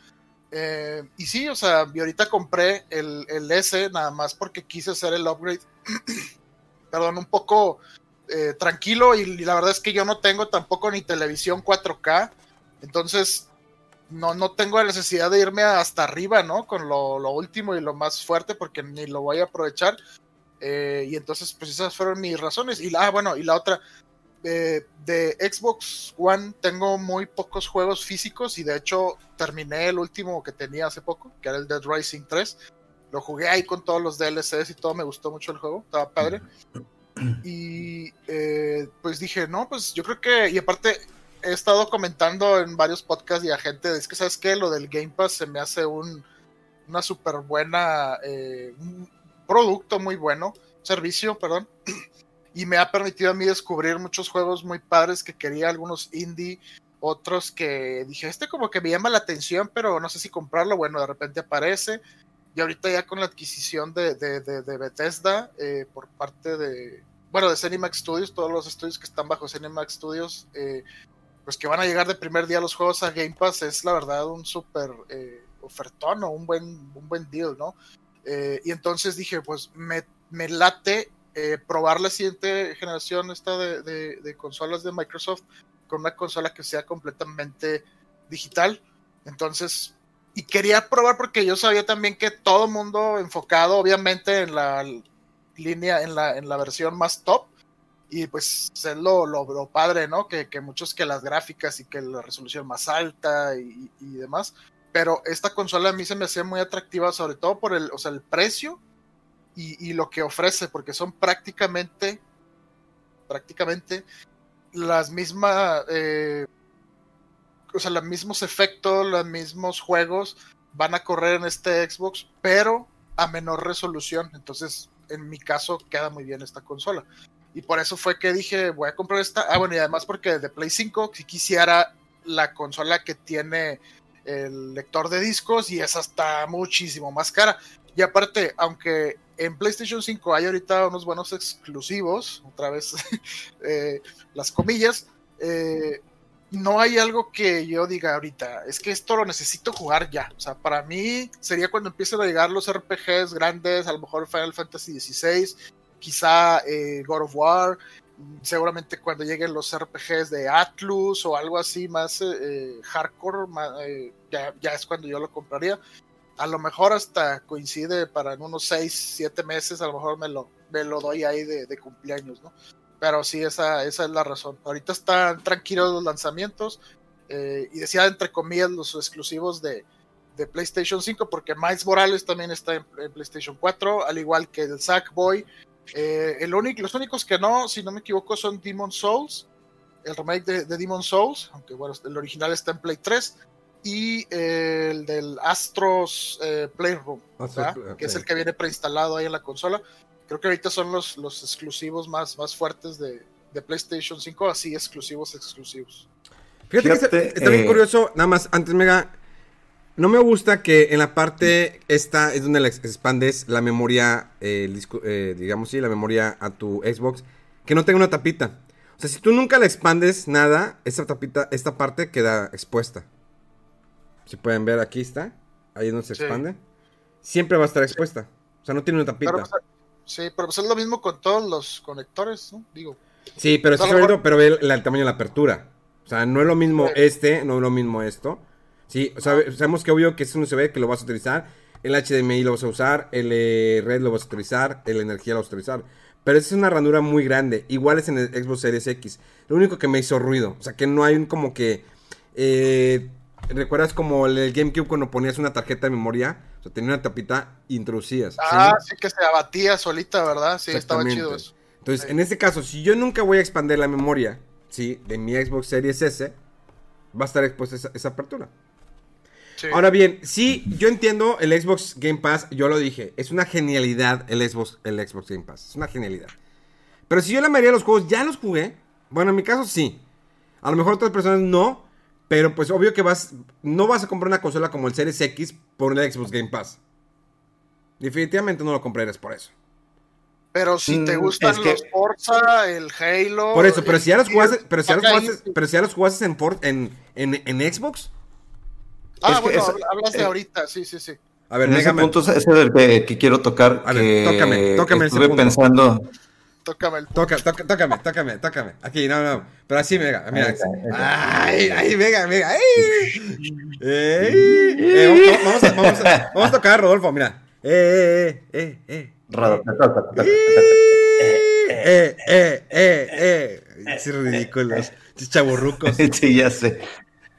Eh, y sí, o sea, yo ahorita compré el, el S nada más porque quise hacer el upgrade. Perdón, un poco eh, tranquilo y, la verdad es que yo no tengo tampoco ni televisión 4K, entonces no, no tengo la necesidad de irme hasta arriba, ¿no? Con lo, último y lo más fuerte porque ni lo voy a aprovechar. Eh, y entonces, pues esas fueron mis razones. Y la, ah, bueno, y la otra, de Xbox One tengo muy pocos juegos físicos y de hecho terminé el último que tenía hace poco, que era el Dead Rising 3. Lo jugué ahí con todos los DLCs y todo, me gustó mucho el juego, estaba padre. Y eh, pues dije, no, pues yo creo que, y aparte he estado comentando en varios podcasts y a gente, es que sabes que lo del Game Pass se me hace un, una súper buena, eh, producto muy bueno, servicio, perdón, y me ha permitido a mí descubrir muchos juegos muy padres que quería, algunos indie, otros que dije, este como que me llama la atención, pero no sé si comprarlo, bueno, de repente aparece. Y ahorita ya con la adquisición de, de, Bethesda eh, por parte de, bueno, de Cinemax Studios, todos los estudios que están bajo Cinemax Studios, eh, pues que van a llegar de primer día los juegos a Game Pass, es la verdad un súper eh, ofertón o un buen, un buen deal, ¿no? y entonces dije, pues me, me late probar la siguiente generación esta de, de consolas de Microsoft con una consola que sea completamente digital. Entonces, y quería probar porque yo sabía también que todo mundo enfocado obviamente en la línea, en la, en la versión más top. Y pues es lo, lo, padre, ¿no? Que, muchos que las gráficas y que la resolución más alta y, demás. Pero esta consola a mí se me hacía muy atractiva, sobre todo por el, o sea, el precio y, lo que ofrece, porque son prácticamente, prácticamente las mismas eh, o sea, los mismos efectos, los mismos juegos van a correr en este Xbox, pero a menor resolución. Entonces, en mi caso, queda muy bien esta consola. Y por eso fue que dije, voy a comprar esta. Ah, bueno, y además porque de Play 5, si quisiera la consola que tiene el lector de discos y esa está muchísimo más cara. Y aparte, aunque en PlayStation 5 hay ahorita unos buenos exclusivos, otra vez eh, las comillas, eh, no hay algo que yo diga ahorita, es que esto lo necesito jugar ya. O sea, para mí sería cuando empiecen a llegar los RPGs grandes, a lo mejor Final Fantasy XVI, quizá eh, God of War, seguramente cuando lleguen los RPGs de Atlus o algo así más eh, eh, hardcore, ya, es cuando yo lo compraría. A lo mejor hasta coincide para en unos 6, 7 meses, a lo mejor me lo, me lo doy ahí de, cumpleaños, ¿no? Pero sí, esa, esa es la razón. Ahorita están tranquilos los lanzamientos. Y decía entre comillas los exclusivos de, de, PlayStation 5, porque Miles Morales también está en, PlayStation 4, al igual que el Sackboy. Eh, el único, los únicos que no, si no me equivoco, son Demon Souls, el remake de, de Demon Souls, aunque bueno, el original está en Play 3, y eh, el del Astros eh, Playroom, que es el que viene preinstalado ahí en la consola. Creo que ahorita son los, los exclusivos más, más fuertes de, de PlayStation 5, así exclusivos, exclusivos. Fíjate, que está, bien eh, curioso, nada más, antes Mega, no me gusta que en la parte esta es donde le expandes la memoria, eh, eh, digamos sí, la memoria a tu Xbox, que no tenga una tapita. O sea, si tú nunca le expandes nada, esta tapita, esta parte queda expuesta. Si pueden ver, aquí está, ahí es donde se expande. Siempre va a estar expuesta. O sea, no tiene una tapita. Pues, Sí, pero pues es lo mismo con todos los conectores, ¿no? Digo. Sí, pero es pero ve el, tamaño de la apertura. O sea, no es lo mismo este, no es lo mismo esto. Sí, o sea, sabemos que obvio que es un USB que lo vas a utilizar, el HDMI lo vas a usar, el eh, red lo vas a utilizar, el energía lo vas a utilizar. Pero esa es una ranura muy grande. Igual es en el Xbox Series X. Lo único que me hizo ruido. O sea, que no hay un como que... Eh, ¿Recuerdas como el GameCube cuando ponías una tarjeta de memoria? O sea, tenía una tapita introducías. Ah, ¿sí? que se abatía solita, ¿verdad? Sí, estaba chido eso. Entonces, en este caso, si yo nunca voy a expandir la memoria, ¿sí? De mi Xbox Series S, va a estar expuesta esa, apertura. Ahora bien, sí, yo entiendo el Xbox Game Pass, yo lo dije, es una genialidad el Xbox, el Xbox Game Pass, es una genialidad. Pero si yo la mayoría de los juegos ya los jugué, bueno, en mi caso sí, A lo mejor otras personas no, pero pues obvio que vas, no vas a comprar una consola como el Series X por el Xbox Game Pass. Definitivamente no lo comprarías por eso. Pero si te Mm, gustan es que- los Forza, el Halo. Por eso, pero si ya los jugaste, pero si ya los jugaste, pero si ya los jugaste en, For- en, en, en Xbox. Ah, Es que bueno, hablas de eh, ahorita, sí, sí, sí. A ver, En ese punto ese es el que, que quiero tocar. A ver, que tócame, tócame ese Estuve punto. pensando. Tócame el Toca, toca, tócame, tócame, tócame. Aquí, no, no. Pero así, mega. Mira. Ay, ay, mega, mega. Ay. Ey. Eh, vamos, a, vamos, a, vamos a tocar, Rodolfo, mira. Eh, eh, eh, eh. Rodo, toca, toca, toca. Eh, eh, eh, eh. Es ridículos. Estos chaburrucos. Sí, ya sé.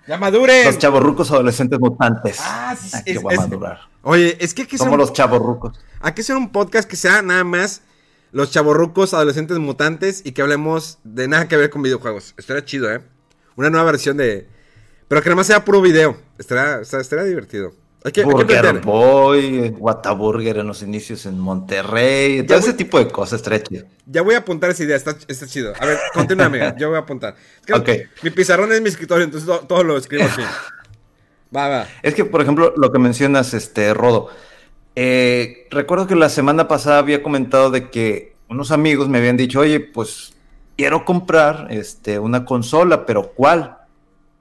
¡Ya maduren! Los chavorrucos adolescentes mutantes. Ah, sí, sí, es- es- madurar. Oye, es que hay que, Somos un, los chavorrucos. hay que hacer un podcast que sea nada más los chavorrucos adolescentes mutantes y que hablemos de nada que ver con videojuegos. Estaría chido, ¿eh? Una nueva versión de... Pero que nada más sea puro video. Estaría, estaría divertido. Hay que, hay que Burger Boy, Whataburger en los inicios en Monterrey, todo voy- ese tipo de cosas, estaría chido. Ya voy a apuntar esa idea, está, está chido. A ver, continúa, amiga. Yo voy a apuntar. Es que Ok. Mi pizarrón es mi escritorio, entonces to- todo, lo escribo así. Va, va. Es que, por ejemplo, lo que mencionas, este, Rodo, eh, recuerdo que la semana pasada había comentado de que unos amigos me habían dicho, oye, pues quiero comprar este, una consola, pero ¿cuál?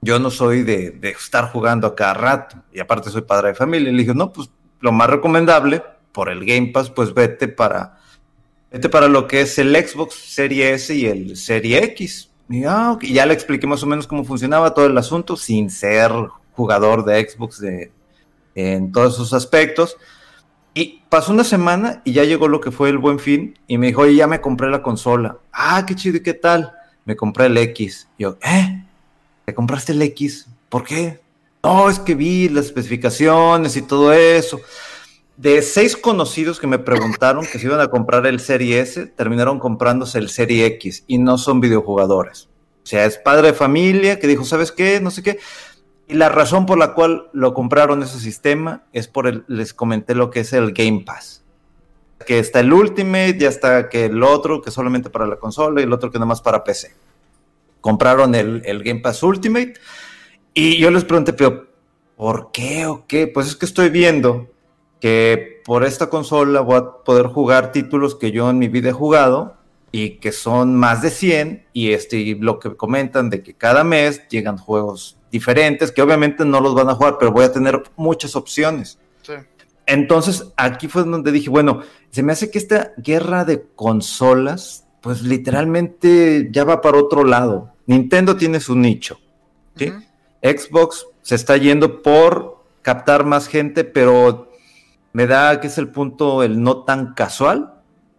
Yo no soy de, estar jugando a cada rato, y aparte soy padre de familia. Y le dije, no, pues lo más recomendable, por el Game Pass, pues vete para, vete para lo que es el Xbox Serie S y el Serie X. Y ah, ok. Y ya le expliqué más o menos cómo funcionaba todo el asunto, sin ser jugador de Xbox de, en todos sus aspectos. Y pasó una semana y ya llegó lo que fue el buen fin y me dijo, oye, ya me compré la consola. Ah, qué chido, ¿y qué tal? Me compré el X. Y yo, ¿eh? ¿Te compraste el X? ¿Por qué? No, es que vi las especificaciones y todo eso. De seis conocidos que me preguntaron que se iban a comprar el Serie S, terminaron comprándose el Serie X y no son videojugadores. O sea, es padre de familia que dijo, ¿sabes qué? No sé qué. Y la razón por la cual lo compraron ese sistema es por el, les comenté lo que es el Game Pass. Que está el Ultimate, ya está que el otro, que solamente para la consola, y el otro que nada más para PC. Compraron el, el Game Pass Ultimate. Y yo les pregunté, pero ¿por qué o qué? Pues es que estoy viendo que por esta consola voy a poder jugar títulos que yo en mi vida he jugado y que son más de 100 y este y lo que comentan de que cada mes llegan juegos diferentes que obviamente no los van a jugar, pero voy a tener muchas opciones. Sí. Entonces, aquí fue donde dije, bueno, se me hace que esta guerra de consolas, pues literalmente ya va para otro lado. Nintendo tiene su nicho. Xbox se está yendo por captar más gente, pero me da que es el punto el no tan casual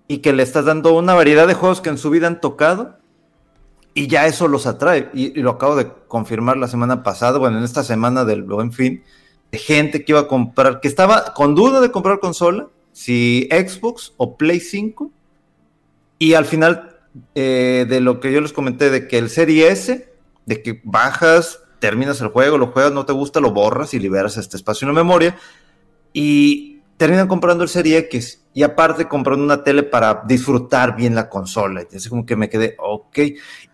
y que le estás dando una variedad de juegos que en su vida han tocado y ya eso los atrae. Y, y lo acabo de confirmar la semana pasada, bueno, en esta semana del buen fin, de gente que iba a comprar, que estaba con duda de comprar consola, si Xbox o Play 5, y al final eh, de lo que yo les comenté, de que el Serie S, de que bajas, terminas el juego, lo juegas, no te gusta, lo borras y liberas este espacio en la memoria, y terminan comprando el Serie X, y aparte comprando una tele para disfrutar bien la consola, y así como que me quedé, ok,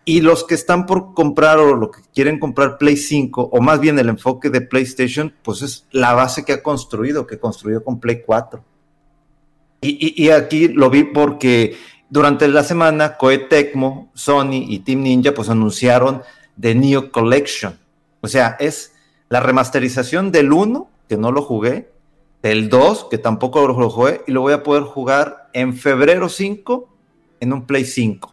y los que están por comprar o lo que quieren comprar Play 5, o más bien el enfoque de PlayStation, pues es la base que ha construido, que construyó con Play 4. Y, y- y aquí lo vi porque durante la semana Koei Tecmo, Sony y Team Ninja pues anunciaron The Neo Collection. O sea, es la remasterización del 1, que no lo jugué, del 2, que tampoco lo jugué, y lo voy a poder jugar en febrero 5 en un Play 5.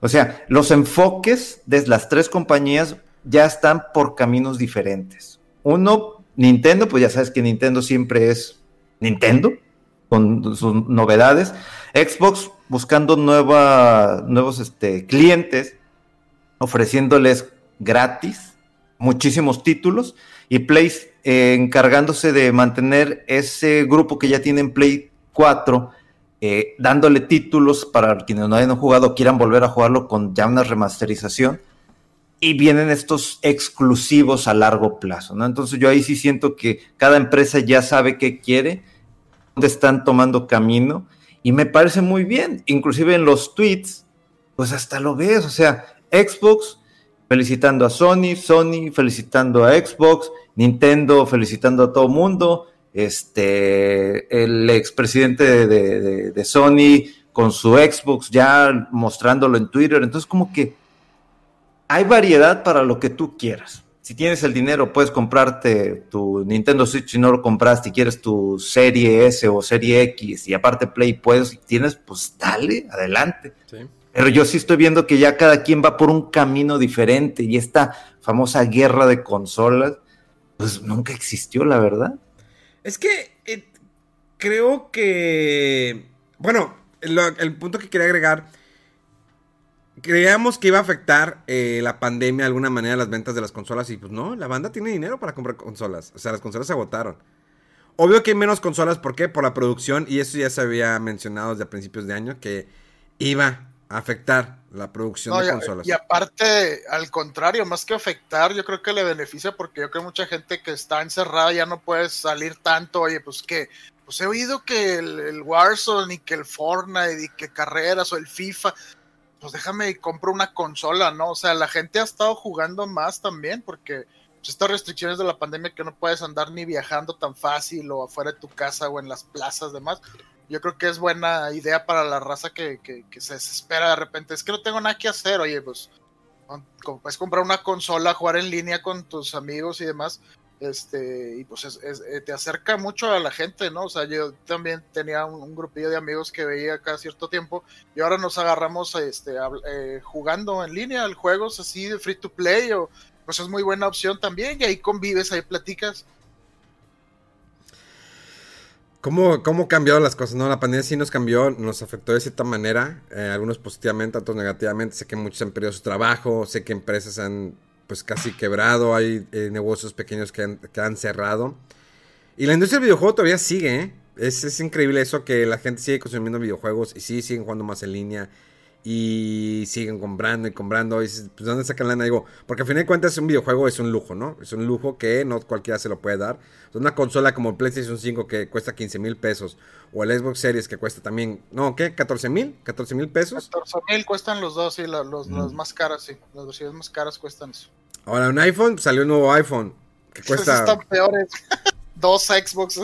O sea, los enfoques de las tres compañías ya están por caminos diferentes. Uno, Nintendo, pues ya sabes que Nintendo siempre es Nintendo, con sus novedades. Xbox buscando nueva, nuevos este, clientes, ofreciéndoles gratis muchísimos títulos. Y Play eh, encargándose de mantener ese grupo que ya tienen Play 4 eh, dándole títulos para quienes no hayan jugado, quieran volver a jugarlo con ya una remasterización. Y vienen estos exclusivos a largo plazo, ¿no? Entonces yo ahí sí siento que cada empresa ya sabe qué quiere, dónde están tomando camino, y me parece muy bien. Inclusive en los tweets, pues hasta lo ves, o sea, Xbox felicitando a Sony, Sony felicitando a Xbox, Nintendo felicitando a todo mundo, este, el expresidente de, de, de Sony con su Xbox ya mostrándolo en Twitter. Entonces, como que hay variedad para lo que tú quieras. Si tienes el dinero, puedes comprarte tu Nintendo Switch si no lo compraste y quieres tu Serie S o Serie X y aparte Play puedes, tienes, pues dale, adelante. Sí. Pero yo sí estoy viendo que ya cada quien va por un camino diferente y esta famosa guerra de consolas, pues nunca existió, la verdad. Es que eh, creo que, bueno, el punto que quería agregar, creíamos que iba a afectar eh, la pandemia de alguna manera las ventas de las consolas y pues no, la banda tiene dinero para comprar consolas, o sea, las consolas se agotaron. Obvio que hay menos consolas, ¿por qué? Por la producción y eso ya se había mencionado desde principios de año que iba afectar la producción de consolas. Y aparte, al contrario, más que afectar, yo creo que le beneficia porque yo creo que mucha gente que está encerrada ya no puede salir tanto. Oye, pues que, pues he oído que el, Warzone y que el Fortnite y que carreras o el FIFA, pues déjame y compro una consola, ¿no? O sea, la gente ha estado jugando más también porque pues, estas restricciones de la pandemia que no puedes andar ni viajando tan fácil o afuera de tu casa o en las plazas demás yo creo que es buena idea para la raza que, se desespera de repente. Es que no tengo nada que hacer, oye, pues puedes comprar una consola, jugar en línea con tus amigos y demás, este, y pues eh, te acerca mucho a la gente, ¿no? O sea, yo también tenía un, grupillo de amigos que veía cada cierto tiempo y ahora nos agarramos este, eh, jugando en línea, juegos así de free to play, o pues es muy buena opción también y ahí convives, ahí platicas. ¿Cómo, ¿Cómo cambiado las cosas? No, la pandemia sí nos cambió, nos afectó de cierta manera, eh, algunos positivamente, otros negativamente. Sé que muchos han perdido su trabajo, sé que empresas han pues casi quebrado, hay eh, negocios pequeños que han, que han, cerrado. Y la industria del videojuego todavía sigue, ¿eh? es, es, increíble eso que la gente sigue consumiendo videojuegos y sí siguen jugando más en línea y siguen comprando y comprando. Y pues, ¿dónde sacan lana? Digo, porque al final de cuentas un videojuego es un lujo, ¿no? Es un lujo que no cualquiera se lo puede dar. Una consola como el PlayStation 5 que cuesta 15 mil pesos, o el Xbox Series que cuesta también, ¿no? ¿Qué? ¿14 mil? ¿14 mil pesos? 14 mil cuestan los dos, sí, los, mm. más caras, sí. Las versiones más caras cuestan eso. Ahora, un iPhone, salió un nuevo iPhone que cuesta. están peores. dos Xbox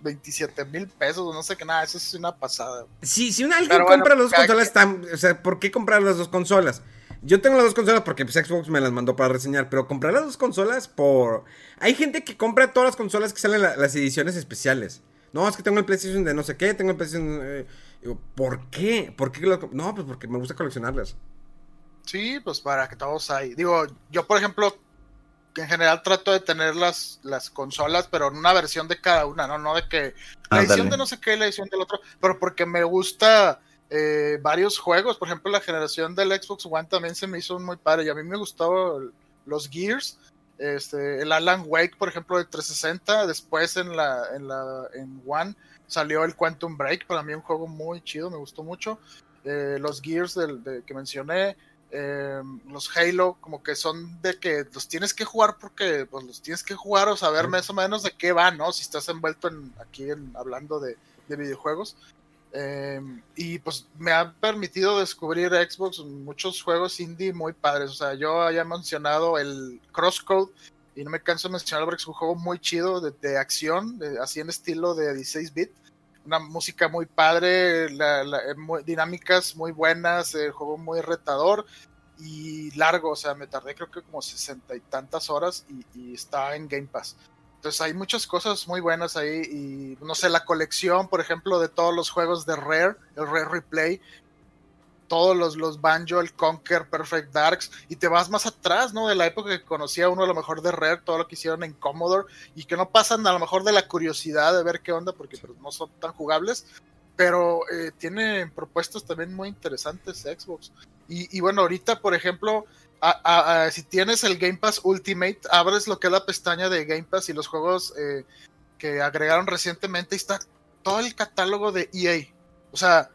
27 mil pesos, no sé qué nada, eso es una pasada. Sí, si un alguien compra las dos consolas, están, o sea, ¿por qué comprar las dos consolas? Yo tengo las dos consolas porque pues, Xbox me las mandó para reseñar, pero comprar las dos consolas por... Hay gente que compra todas las consolas que salen las ediciones especiales. No, es que tengo el PlayStation de no sé qué, tengo el PlayStation... Eh, ¿Por qué? ¿Por qué No, pues porque me gusta coleccionarlas. Sí, pues para que todos hay. Digo, yo por ejemplo en general trato de tener las, las consolas, pero en una versión de cada una, ¿no? No de que la edición de no sé qué, la edición del otro, pero porque me gusta eh, varios juegos. Por ejemplo, la generación del Xbox One también se me hizo muy padre y a mí me gustó los Gears. Este, el Alan Wake, por ejemplo, de 360. Después en la, en la en One salió el Quantum Break. Para mí un juego muy chido, me gustó mucho. Eh, los Gears del, que mencioné. Em, los Halo como que son de que los tienes que jugar porque pues los tienes que jugar o saber más o menos de qué va, ¿no? Si estás envuelto en, aquí en, hablando de, videojuegos. Em, y pues me ha permitido descubrir Xbox muchos juegos indie muy padres. O sea, yo había mencionado el Crosscode y no me canso de mencionarlo porque es un juego muy chido de, acción, así en estilo de 16 bit una música muy padre, eh, dinámicas muy buenas, el juego muy retador y largo, o sea, me tardé creo que como sesenta y tantas horas y, está en Game Pass. Entonces hay muchas cosas muy buenas ahí y no sé, la colección, por ejemplo, de todos los juegos de Rare, el Rare Replay, todos los, los Banjo, el Conquer, Perfect Darks, y te vas más atrás, ¿no? De la época que conocía uno a lo mejor de Rare, todo lo que hicieron en Commodore, y que no pasan a lo mejor de la curiosidad de ver qué onda, porque pues, no son tan jugables, pero eh, tiene propuestas también muy interesantes Xbox. Y, bueno, ahorita, por ejemplo, si tienes el Game Pass Ultimate, abres lo que es la pestaña de Game Pass y los juegos eh, que agregaron recientemente, y está todo el catálogo de EA. O sea,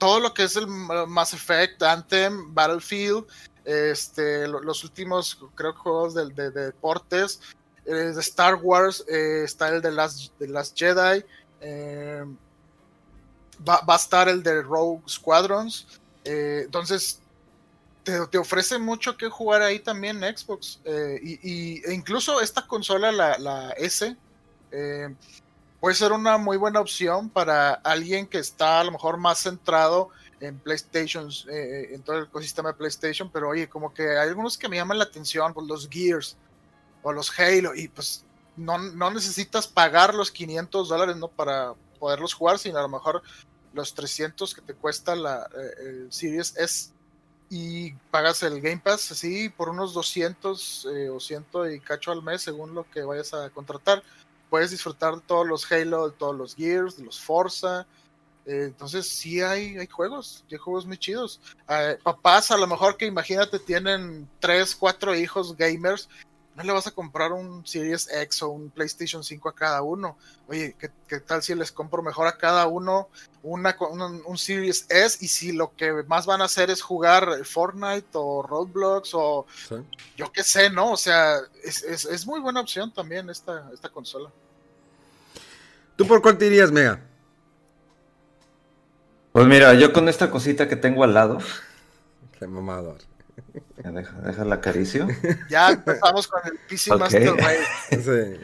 todo lo que es el Mass Effect, Anthem, Battlefield, este, los últimos, creo juegos de, de, deportes, eh, de Star Wars, eh, está el de Last, de Last Jedi, eh, va, a estar el de Rogue Squadrons, entonces te, ofrece mucho que jugar ahí también Xbox. Y, e incluso esta consola, la, la S, puede ser una muy buena opción para alguien que está a lo mejor más centrado en PlayStation, eh, en todo el ecosistema de PlayStation, pero oye, como que hay algunos que me llaman la atención, pues los Gears o los Halo, y pues no, no necesitas pagar los 500 dólares, ¿no? Para poderlos jugar, sino a lo mejor los 300 que te cuesta la, el Series S y pagas el Game Pass así por unos 200 eh, o 100 y cacho al mes según lo que vayas a contratar. Puedes disfrutar todos los Halo, todos los Gears, de los Forza. Eh, entonces sí hay, hay juegos, hay juegos muy chidos. Eh, papás a lo mejor que imagínate tienen 3, 4 hijos gamers no le vas a comprar un Series X o un PlayStation 5 a cada uno. Oye, ¿qué, tal si les compro mejor a cada uno una, un, Series S? Y si lo que más van a hacer es jugar Fortnite o Roblox o yo qué sé, ¿no? O sea, es, muy buena opción también esta, esta consola. ¿Tú por cuál te irías, Mega? Pues mira, yo con esta cosita que tengo al lado. Qué mamador. Deja, la acaricio. Ya empezamos con el PC Master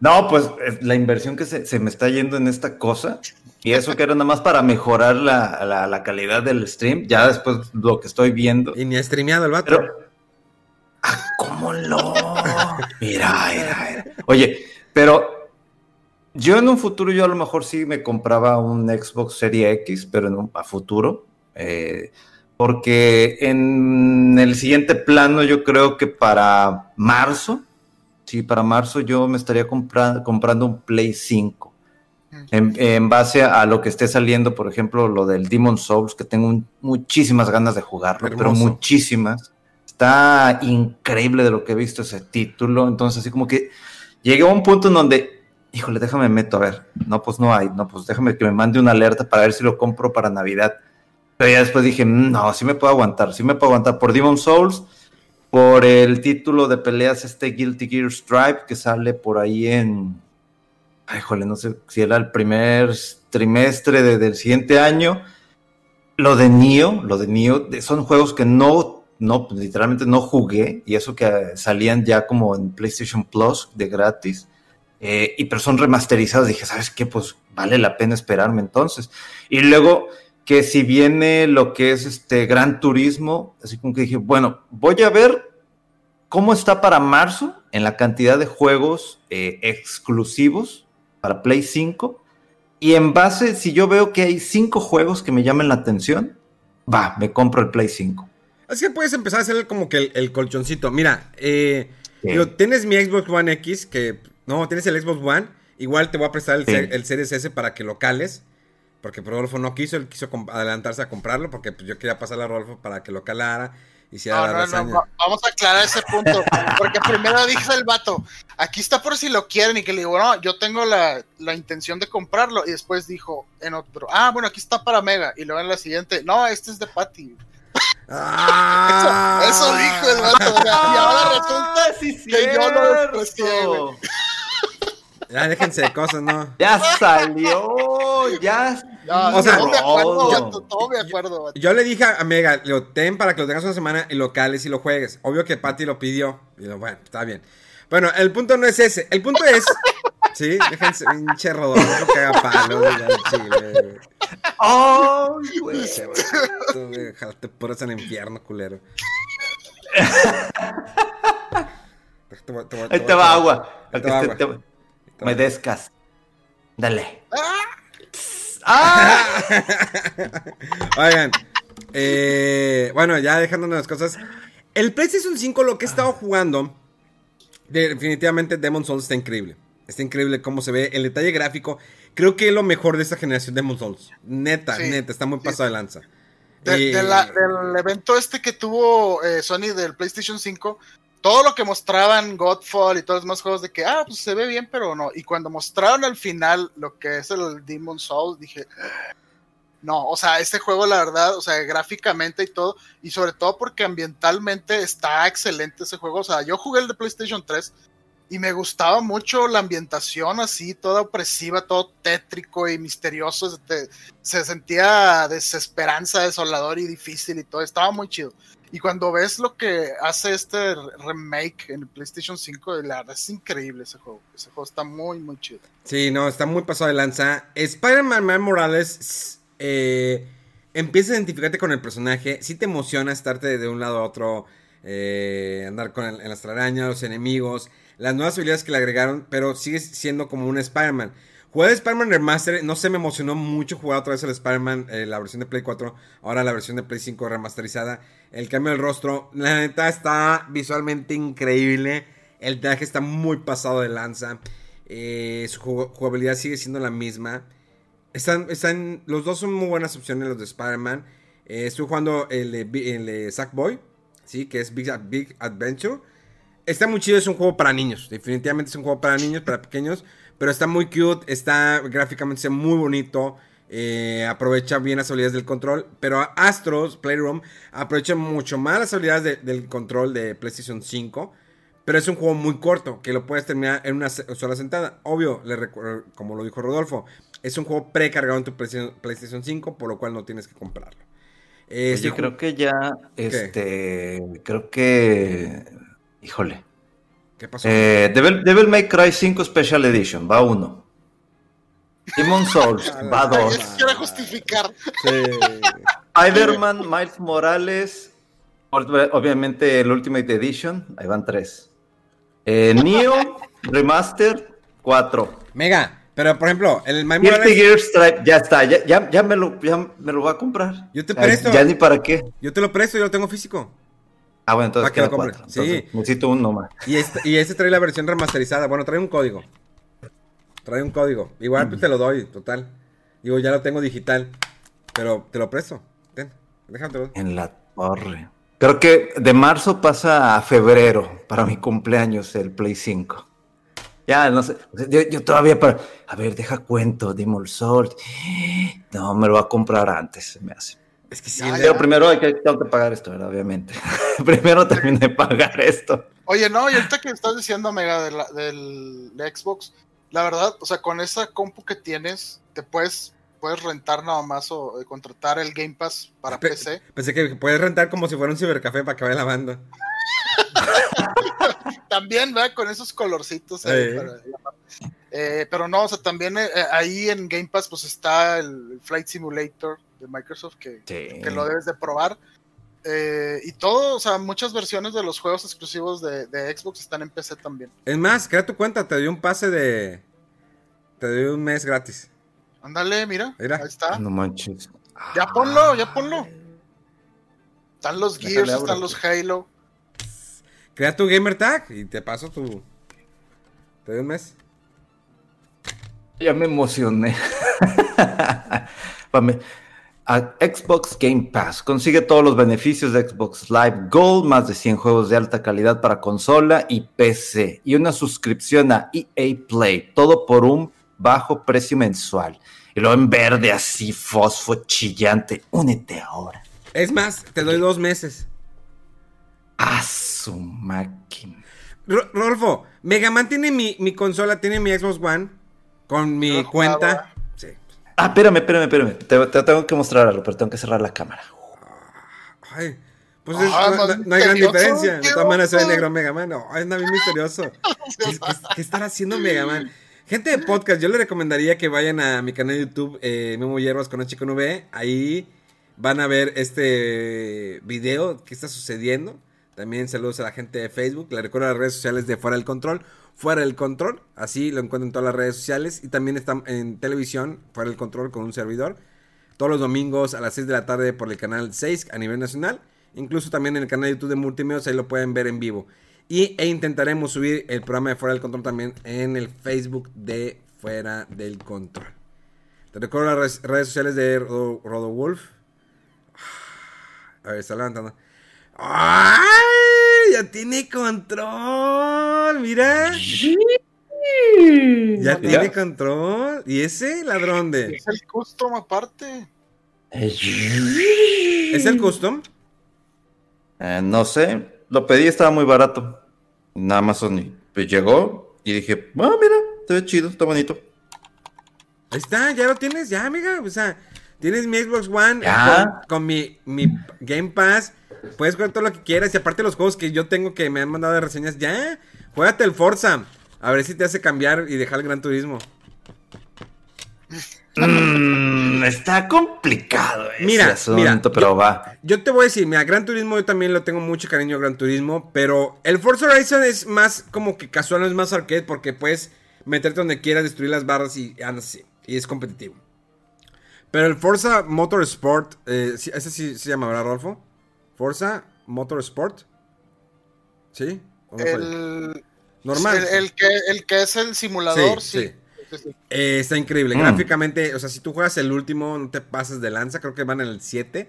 No, pues la inversión que se, me está yendo en esta cosa, y eso que era nada más para mejorar la, calidad del stream, ya después lo que estoy viendo. Y ni ha streameado el vato. Ah, ¿cómo lo? Mira, mira, mira. Oye, pero yo en un futuro, yo a lo mejor sí me compraba un Xbox Series X, pero en un, a futuro. Eh, porque en el siguiente plano yo creo que para marzo, sí, para marzo yo me estaría comprando un Play 5. En, base a, lo que esté saliendo, por ejemplo, lo del Demon Souls, que tengo muchísimas ganas de jugarlo, pero muchísimas. Está increíble de lo que he visto ese título. Entonces, así como que llegué a un punto en donde, híjole, déjame meto a ver. No, pues no hay. No, pues déjame que me mande una alerta para ver si lo compro para Navidad pero ya después dije, mm, no, sí me puedo aguantar, sí me puedo aguantar por Demon Souls, por el título de peleas este Guilty Gear Stripe que sale por ahí en, ay, jole, no sé si era el primer trimestre del siguiente año. Lo de Nio, lo de Nio, son juegos que no, no, literalmente no jugué, y eso que salían ya como en PlayStation Plus de gratis. Eh, y pero son remasterizados, dije, ¿sabes qué? Pues vale la pena esperarme entonces. Y luego que si viene lo que es este Gran Turismo, así como que dije, bueno, voy a ver cómo está para marzo en la cantidad de juegos eh, exclusivos para Play 5. Y en base, si yo veo que hay cinco juegos que me llamen la atención, va, me compro el Play 5. Así que puedes empezar a hacer como que el, colchoncito. Mira, eh, tienes mi Xbox One X, que no, tienes el Xbox One. Igual te voy a prestar el, el Series S para que lo cales. Porque Rodolfo no quiso, él quiso adelantarse a comprarlo porque pues, yo quería pasarle a Rodolfo para que lo calara. Hiciera la no, no, vamos a aclarar ese punto. Porque primero dije el vato, aquí está por si lo quieren. Y que le digo, no, yo tengo la, intención de comprarlo. Y después dijo en otro, ah, bueno, aquí está para Mega. Y luego en la siguiente, no, este es de Patty. Ah, eso, dijo el vato. y ahora resulta que yo lo desprecié, ya déjense de cosas, ¿no? Ya salió, ya. O sea, acuerdo, todo me acuerdo. Yo, le dije a Mega, lo ten para que lo tengas una semana y lo cales y lo juegues. Obvio que Patty lo pidió. Y lo, bueno, está bien. Bueno, el punto no es ese. El punto es. sí, déjense, pinche Rodolfo que haga palo de chile. ¡Ay, güey! Te pones en infierno, culero. Ahí te va agua. Ahí te va agua. Me descas. Dale. ¡Ah! Oigan. Eh, bueno, ya dejándonos las cosas. El PlayStation 5, lo que he estado jugando, definitivamente Demon Souls está increíble. Está increíble cómo se ve el detalle gráfico. Creo que es lo mejor de esta generación de Demon Souls. Neta, neta, está muy pasado de lanza. del evento este que tuvo eh, Sony del PlayStation 5, todo lo que mostraban Godfall y todos los demás juegos de que, ah, pues se ve bien, pero no. Y cuando mostraron al final lo que es el Demon Souls, dije, no, o sea, este juego, la verdad, o sea, gráficamente y todo, y sobre todo porque ambientalmente está excelente ese juego. O sea, yo jugué el de PlayStation 3 y me gustaba mucho la ambientación así, toda opresiva, todo tétrico y misterioso. Se, se sentía desesperanza, desolador y difícil y todo. Estaba muy chido. Y cuando ves lo que hace este remake en el PlayStation 5, la verdad es increíble ese juego. Ese juego está muy, muy chido. Sí, no, está muy pasado de lanza. Spider-Man Miles Morales eh, empieza a identificarte con el personaje. Sí te emociona estarte de un lado a otro, eh, andar con el- en las telarañas, los enemigos, las nuevas habilidades que le agregaron, pero sigue siendo como un Spider-Man. Jugar Spider-Man Remaster, no sé, me emocionó mucho jugar otra vez el Spider-Man, eh, la versión de Play 4, ahora la versión de Play 5 remasterizada. El cambio del rostro, la neta está visualmente increíble. El traje está muy pasado de lanza. Eh, su jugabilidad sigue siendo la misma. Están, están, los dos son muy buenas opciones, los de Spider-Man. Eh, estoy jugando el de, el de Sackboy, ¿sí? que es Big Adventure. Está muy chido, es un juego para niños. Definitivamente es un juego para niños, para pequeños. Pero está muy cute, está gráficamente muy bonito. eh, aprovecha bien las habilidades del control. Pero Astros Playroom aprovecha mucho más las habilidades de- del control de PlayStation 5. Pero es un juego muy corto, que lo puedes terminar en una sola sentada. Obvio, le como lo dijo Rodolfo, es un juego precargado en tu PlayStation PlayStation 5, por lo cual no tienes que comprarlo. Eh, Yo ju- creo que ya, este, creo que, híjole, ¿Qué pasó? eh, Devil, Devil May Cry 5 Special Edition, va uno. Demon Souls, va dos. eso quiere justificar. Spider-Man, Miles Morales, ob- obviamente el Ultimate Edition, ahí van tres. Eh, Neo, Remaster, cuatro. Mega, pero por ejemplo, el Miles Guilty Morales, Gear Stripe, ya está, ya, ya, ya me lo, ya me lo voy a comprar. Yo te Ay, presto. Ya ni para qué. yo te lo presto, yo lo tengo físico. Ah, bueno, entonces que lo queda compres. cuatro. Sí. Entonces, necesito uno más. Y este, y este trae la versión remasterizada. Bueno, trae un código. Trae un código. Igual pues, te lo doy, total. Digo, ya lo tengo digital. Pero te lo presto. Ten, déjatelo. En la torre. Creo que de marzo pasa a febrero para mi cumpleaños el Play 5. Ya, no sé. Yo, yo todavía para. A ver, deja cuento, Demon Sword. No, me lo va a comprar antes, se me hace. Es que sí, Pero primero hay que, tengo que pagar esto, ¿verdad? Obviamente. primero termino de pagar esto. Oye, no, y ahorita que estás diciendo, Mega, de la- del de Xbox, la verdad, o sea, con esa compu que tienes, te puedes, puedes rentar nada más o eh, contratar el Game Pass para Pe- PC. Pensé que puedes rentar como si fuera un cibercafé para que vaya la banda. También, ¿verdad? Con esos colorcitos. para- Eh, pero no, o sea, también eh, ahí en Game Pass pues está el Flight Simulator de Microsoft que, Sí. que lo debes de probar. Eh, y todo, o sea, muchas versiones de los juegos exclusivos de, de Xbox están en PC también. Es más, crea tu cuenta, te doy un pase de. Te doy un mes gratis. Ándale, mira, Mira. ahí está. No manches. Ya ponlo, ya ponlo. Están los Déjale Gears, están los Halo. Crea tu gamer tag y te paso tu. Te doy un mes. Ya me emocioné. A Xbox Game Pass consigue todos los beneficios de Xbox Live Gold, más de 100 juegos de alta calidad para consola y PC, y una suscripción a EA Play, todo por un bajo precio mensual. Y luego en verde así, fosfo chillante. Únete ahora. Es más, te doy dos meses. A su máquina. Ro- Rodolfo, Mega Man tiene mi, mi consola, tiene mi Xbox One con mi No cuenta. Ah, espérame, espérame, espérame. Te, te tengo que mostrar algo, pero tengo que cerrar la cámara. Ay, pues Ah, es- no, más no- no hay gran diferencia. De todas maneras se ve oso. negro Mega Man. No, es bien misterioso. ¿Qué, qué- qué estará haciendo Mega Man? Gente de podcast, yo les recomendaría que vayan a mi canal de YouTube, eh, Memo Hierbas con H con V. Ahí van a ver este video, qué está sucediendo. También saludos a la gente de Facebook. Les recuerdo las redes sociales de Fuera del Control. Fuera del Control, así lo encuentran en todas las redes sociales. Y también están en televisión, Fuera del Control con un servidor. Todos los domingos a las 6 de la tarde por el canal 6 a nivel nacional. Incluso también en el canal de YouTube de Multimedios, ahí lo pueden ver en vivo. Y, e intentaremos subir el programa de Fuera del Control también en el Facebook de Fuera del Control. Te recuerdo las redes sociales de Rodo, Wolf. A ver, está levantando. ¡Ay! Ya tiene control, mira. Ya tiene control. ¿Y ese ladrón de? Es el custom aparte. ¿Es el custom? Eh, no sé, lo pedí, estaba muy barato. En Amazon y pues llegó y dije, ah, mira, está ve chido, está bonito. Ahí está, ya lo tienes, ya, amiga. O sea, tienes mi Xbox One con, con mi, mi Game Pass. Puedes jugar todo lo que quieras. Y aparte los juegos que yo tengo que me han mandado de reseñas, ya. Juégate el Forza. A ver si te hace cambiar y dejar el Gran Turismo. Mm, está complicado ese Mira, asunto, mira, pero yo- va. Yo te voy a decir, mira, Gran Turismo yo también lo tengo mucho cariño a Gran Turismo, pero el Forza Horizon es más como que casual, no es más arcade porque puedes meterte donde quieras, destruir las barras y andas así, y es competitivo. Pero el Forza Motorsport, eh, ese sí se llama, ¿verdad, Rodolfo? Forza Motorsport. ¿Sí? ¿O no fue? El, Normal. El, el que, el que es el simulador, Sí. Eh, está increíble. Mm. Gráficamente, o sea, si tú juegas el último, no te pases de lanza. Creo que van en el 7.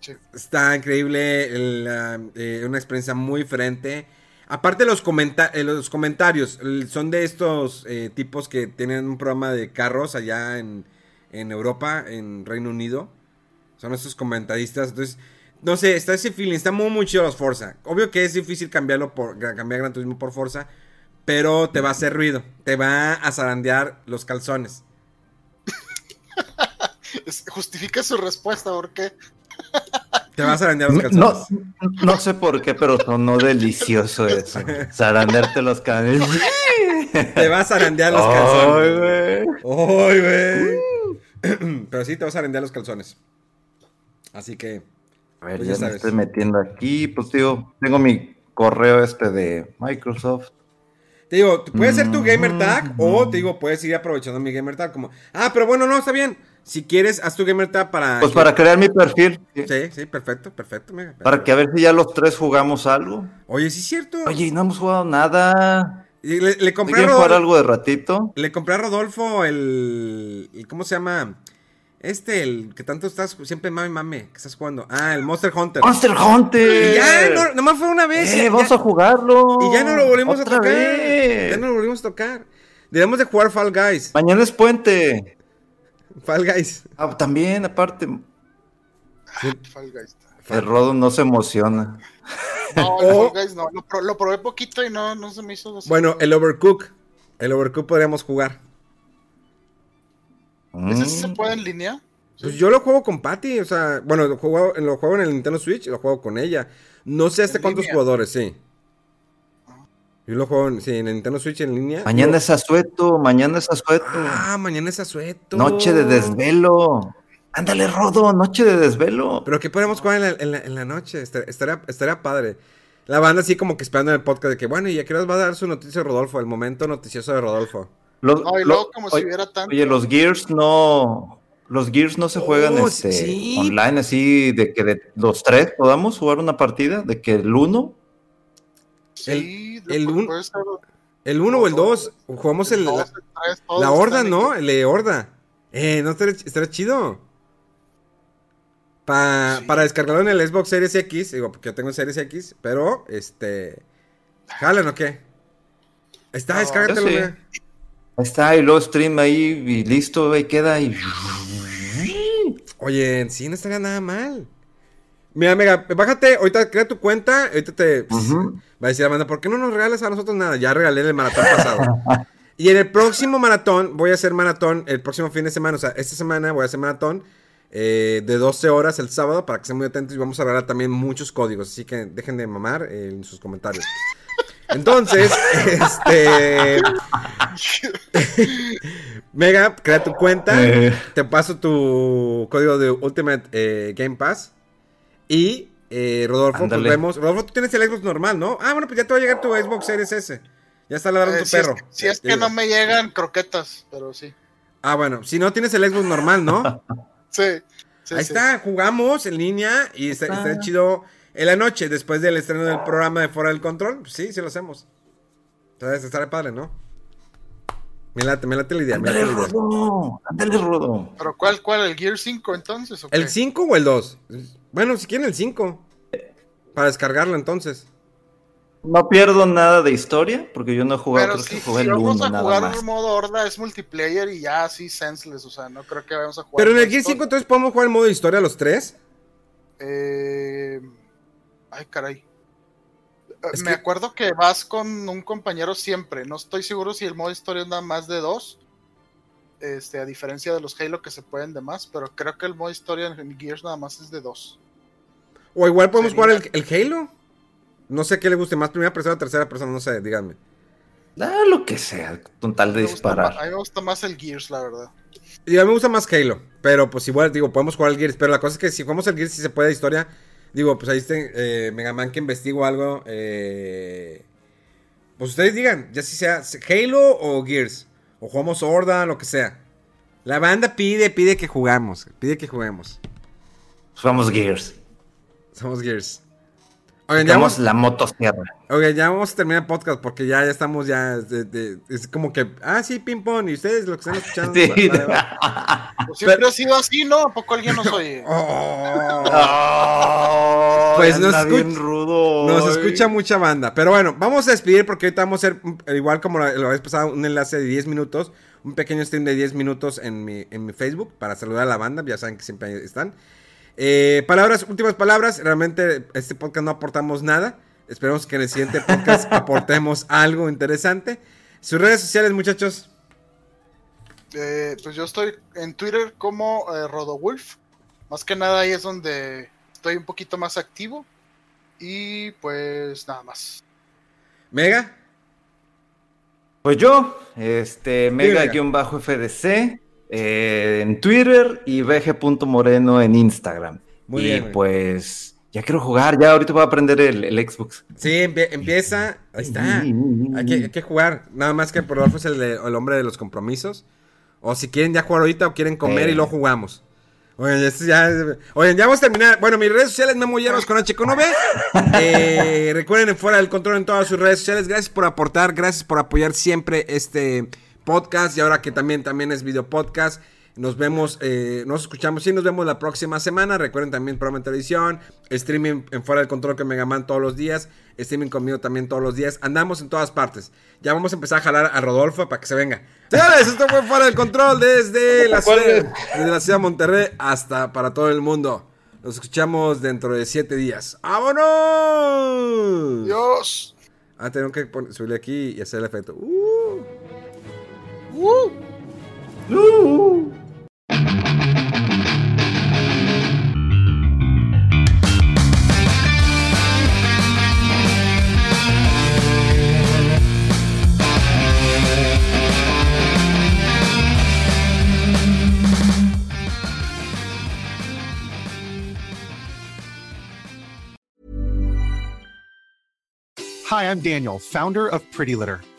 Sí. Está increíble. el, eh, una experiencia muy diferente. Aparte, los, comenta- eh, los comentarios son de estos eh, tipos que tienen un programa de carros allá en, en Europa, en Reino Unido. Son estos comentaristas. Entonces, no sé, está ese feeling. Está muy, muy chido los Forza. Obvio que es difícil cambiarlo por cambiar Gran Turismo por Forza. Pero te va a hacer ruido. Te va a zarandear los calzones. Es- Justifica su respuesta, ¿por qué? Te va a zarandear los calzones. no sé por qué, pero sonó delicioso eso. Zarandearte los cabellos. Te va a zarandear los Ay, calzones. güey. ¡Ay, güey! Pero sí, te vas a zarandear los calzones. Así que. A ver, Pues ya ya me estoy metiendo aquí. Pues digo, tengo mi correo este de Microsoft. Te digo, puede ser tu gamer Mm, tag o te digo, puedes ir aprovechando mi gamer tag como, ah, pero bueno, no, está bien. Si quieres, haz tu gamer tag para... Pues que- para crear mi perfil. Sí, sí, perfecto, perfecto. mega, Para que a ver si ya los tres jugamos algo. Oye, sí es cierto. Oye, no hemos jugado nada. Y le, le ¿No compré a quieren jugar Rodolfo, algo de ratito? le compré a Rodolfo el, el- ¿Cómo se llama? Este, el que tanto estás, siempre mame, mame, que estás jugando. Ah, el Monster Hunter. ¡Monster Hunter! Y ya, no, nomás fue una vez. Eh, y vamos ya- a jugarlo. Y ya no lo volvimos Otra a tocar. vez. Ya no lo volvimos a tocar. Debemos de jugar Fall Guys. Mañana es puente. Fall Guys. Ah, también, aparte. Ah, Fall Guys. El Rodo no se emociona. No, el O- Fall Guys no. Lo, pro- lo probé poquito y no, no se me hizo así. Bueno, el Overcook. El Overcook podríamos jugar. ¿Ese sí se Mm. puede en línea? Pues yo lo juego con Patty, o sea, bueno, lo juego, lo juego en el Nintendo Switch y lo juego con ella. No sé hasta ¿En cuántos línea? jugadores, sí. Yo lo juego en, sí, en el Nintendo Switch en línea. Mañana Yo- es asueto, mañana es asueto. Ah, mañana es asueto. Noche de desvelo. Ándale, Rodo, noche de desvelo. Pero que podemos jugar en la, en la- en la noche, Estar- estaría, estaría padre. La banda así como que esperando en el podcast de que, bueno, ¿y a qué hora va a dar su noticia Rodolfo? El momento noticioso de Rodolfo. Los- No, y como oye, si hubiera tanto. Oye, los Gears no. Los Gears no se juegan Oh, este, sí. online así de que de los tres podamos jugar una partida, de que el uno. Sí, el de- un- El 1 o el 2, jugamos el, dos, la, el tres, todos la horda, ¿no? El de horda. Eh, no estaría, estaría chido. Pa- Sí. Para descargarlo en el Xbox Series X, digo, porque yo tengo Series X, pero, este... ¿Jalan o qué? Está, No, descárgatelo, sí. está, y luego stream ahí y listo, ahí queda. Y... Oye, sí, no estaría nada mal. Mira, Mega, bájate, ahorita crea tu cuenta, ahorita te va a decir la banda, ¿por qué no nos regales a nosotros nada? Ya regalé el maratón pasado. y en el próximo maratón, voy a hacer maratón, el próximo fin de semana, o sea, esta semana voy a hacer maratón eh, de 12 horas el sábado, para que estén muy atentos y vamos a regalar también muchos códigos, así que dejen de mamar eh, en sus comentarios. Entonces, este... Mega, crea tu cuenta. Eh. Te paso tu código de Ultimate eh, Game Pass. Y eh, Rodolfo, pues Ándale. vemos. Rodolfo, tú tienes el Xbox normal, ¿no? Ah, bueno, pues ya te va a llegar tu Xbox Series S. Ya está ladrando Eh, tu si es- perro. si es que no me llegan croquetas, pero sí. Ah, bueno, si no tienes el Xbox normal, ¿no? Sí. sí, Ahí sí. está, jugamos en línea y está, Está. está chido en la noche, después del estreno del programa de Fuera del Control. Pues sí, sí lo hacemos. Entonces, estará padre, ¿no? Me late, me late la idea. me Ándale, late. Rodo, ándale, Rodo. ¿Pero cuál, cuál? ¿El Gear 5 entonces? o qué? ¿El 5 o el 2? Bueno, si quieren el 5. Para descargarlo entonces. No pierdo nada de historia, porque yo no he jugado, Pero creo si, que jugué si el vamos uno a nada jugar más. un modo horda es multiplayer y ya así senseless, o sea, no creo que vayamos a jugar. Pero en el Gear 5 historia. entonces podemos jugar el modo de historia los tres. Eh... Ay, caray. Es me acuerdo que vas con un compañero siempre. No estoy seguro si el modo historia anda más de dos. Este, a diferencia de los Halo que se pueden de más, pero creo que el modo historia en Gears nada más es de dos. O igual podemos jugar el, Halo. No sé qué le guste más, primera persona o tercera persona, no sé, díganme. Ah, lo que sea, con tal de disparar. a mí me gusta más el Gears, la verdad. Y a mí me gusta más Halo, pero pues igual, digo, podemos jugar el Gears, pero la cosa es que si jugamos el Gears, si se puede historia, digo, pues ahí está eh, Mega Man que investigo algo, eh, pues ustedes digan, ya si sea Halo o Gears, o jugamos Horda, lo que sea. La banda pide, pide que jugamos, pide que juguemos. Somos Gears. Somos Gears. Oigan, ya vamos, la motosierra. Oigan, ya vamos a terminar el podcast porque ya, ya estamos ya. es como que. Ah, sí, ping pong. Y ustedes lo que están escuchando. Sí. pues siempre ha sido así, ¿no? ¿A poco alguien nos oye? Oh. pues nos escucha, rudo nos escucha mucha banda. Pero bueno, vamos a despedir porque ahorita vamos a hacer, igual como lo habéis pasado, un enlace de 10 minutos. Un pequeño stream de 10 minutos en mi, en mi Facebook para saludar a la banda. Ya saben que siempre están. Eh, palabras, últimas palabras. Realmente este podcast no aportamos nada. Esperemos que en el siguiente podcast aportemos algo interesante. Sus redes sociales, muchachos. Eh, pues yo estoy en Twitter como eh, RodoWolf. Más que nada ahí es donde estoy un poquito más activo. Y pues nada más. ¿Mega? Pues yo, este, Mega-FDC. Eh, en Twitter y bg.moreno en Instagram. Muy y pues ya quiero jugar, ya ahorita voy a aprender el, Xbox. Sí, empieza, ahí está. Hay que, jugar, nada más que por es el, el, hombre de los compromisos. O si quieren ya jugar ahorita o quieren comer y luego jugamos. Oigan, ya, oigan, ya vamos a terminar. Bueno, mis redes sociales, Memo Hierbas con HQ9. Eh, recuerden, fuera del control en todas sus redes sociales. Gracias por aportar, gracias por apoyar siempre este podcast y ahora que también, también es video podcast. Nos vemos, eh, nos escuchamos y nos vemos la próxima semana. Recuerden también programa en televisión, streaming en Fuera del Control con Megaman todos los días, streaming conmigo también todos los días. Andamos en todas partes. Ya vamos a empezar a jalar a Rodolfo para que se venga. Señores, esto fue Fuera del Control desde la, ciudad, desde la ciudad de Monterrey hasta para todo el mundo. Nos escuchamos dentro de siete días. ¡Vámonos! Dios. Ah, tengo que subirle aquí y hacer el efecto. Uh. Woo! Woo! Hi, I'm Daniel, founder of Pretty Litter.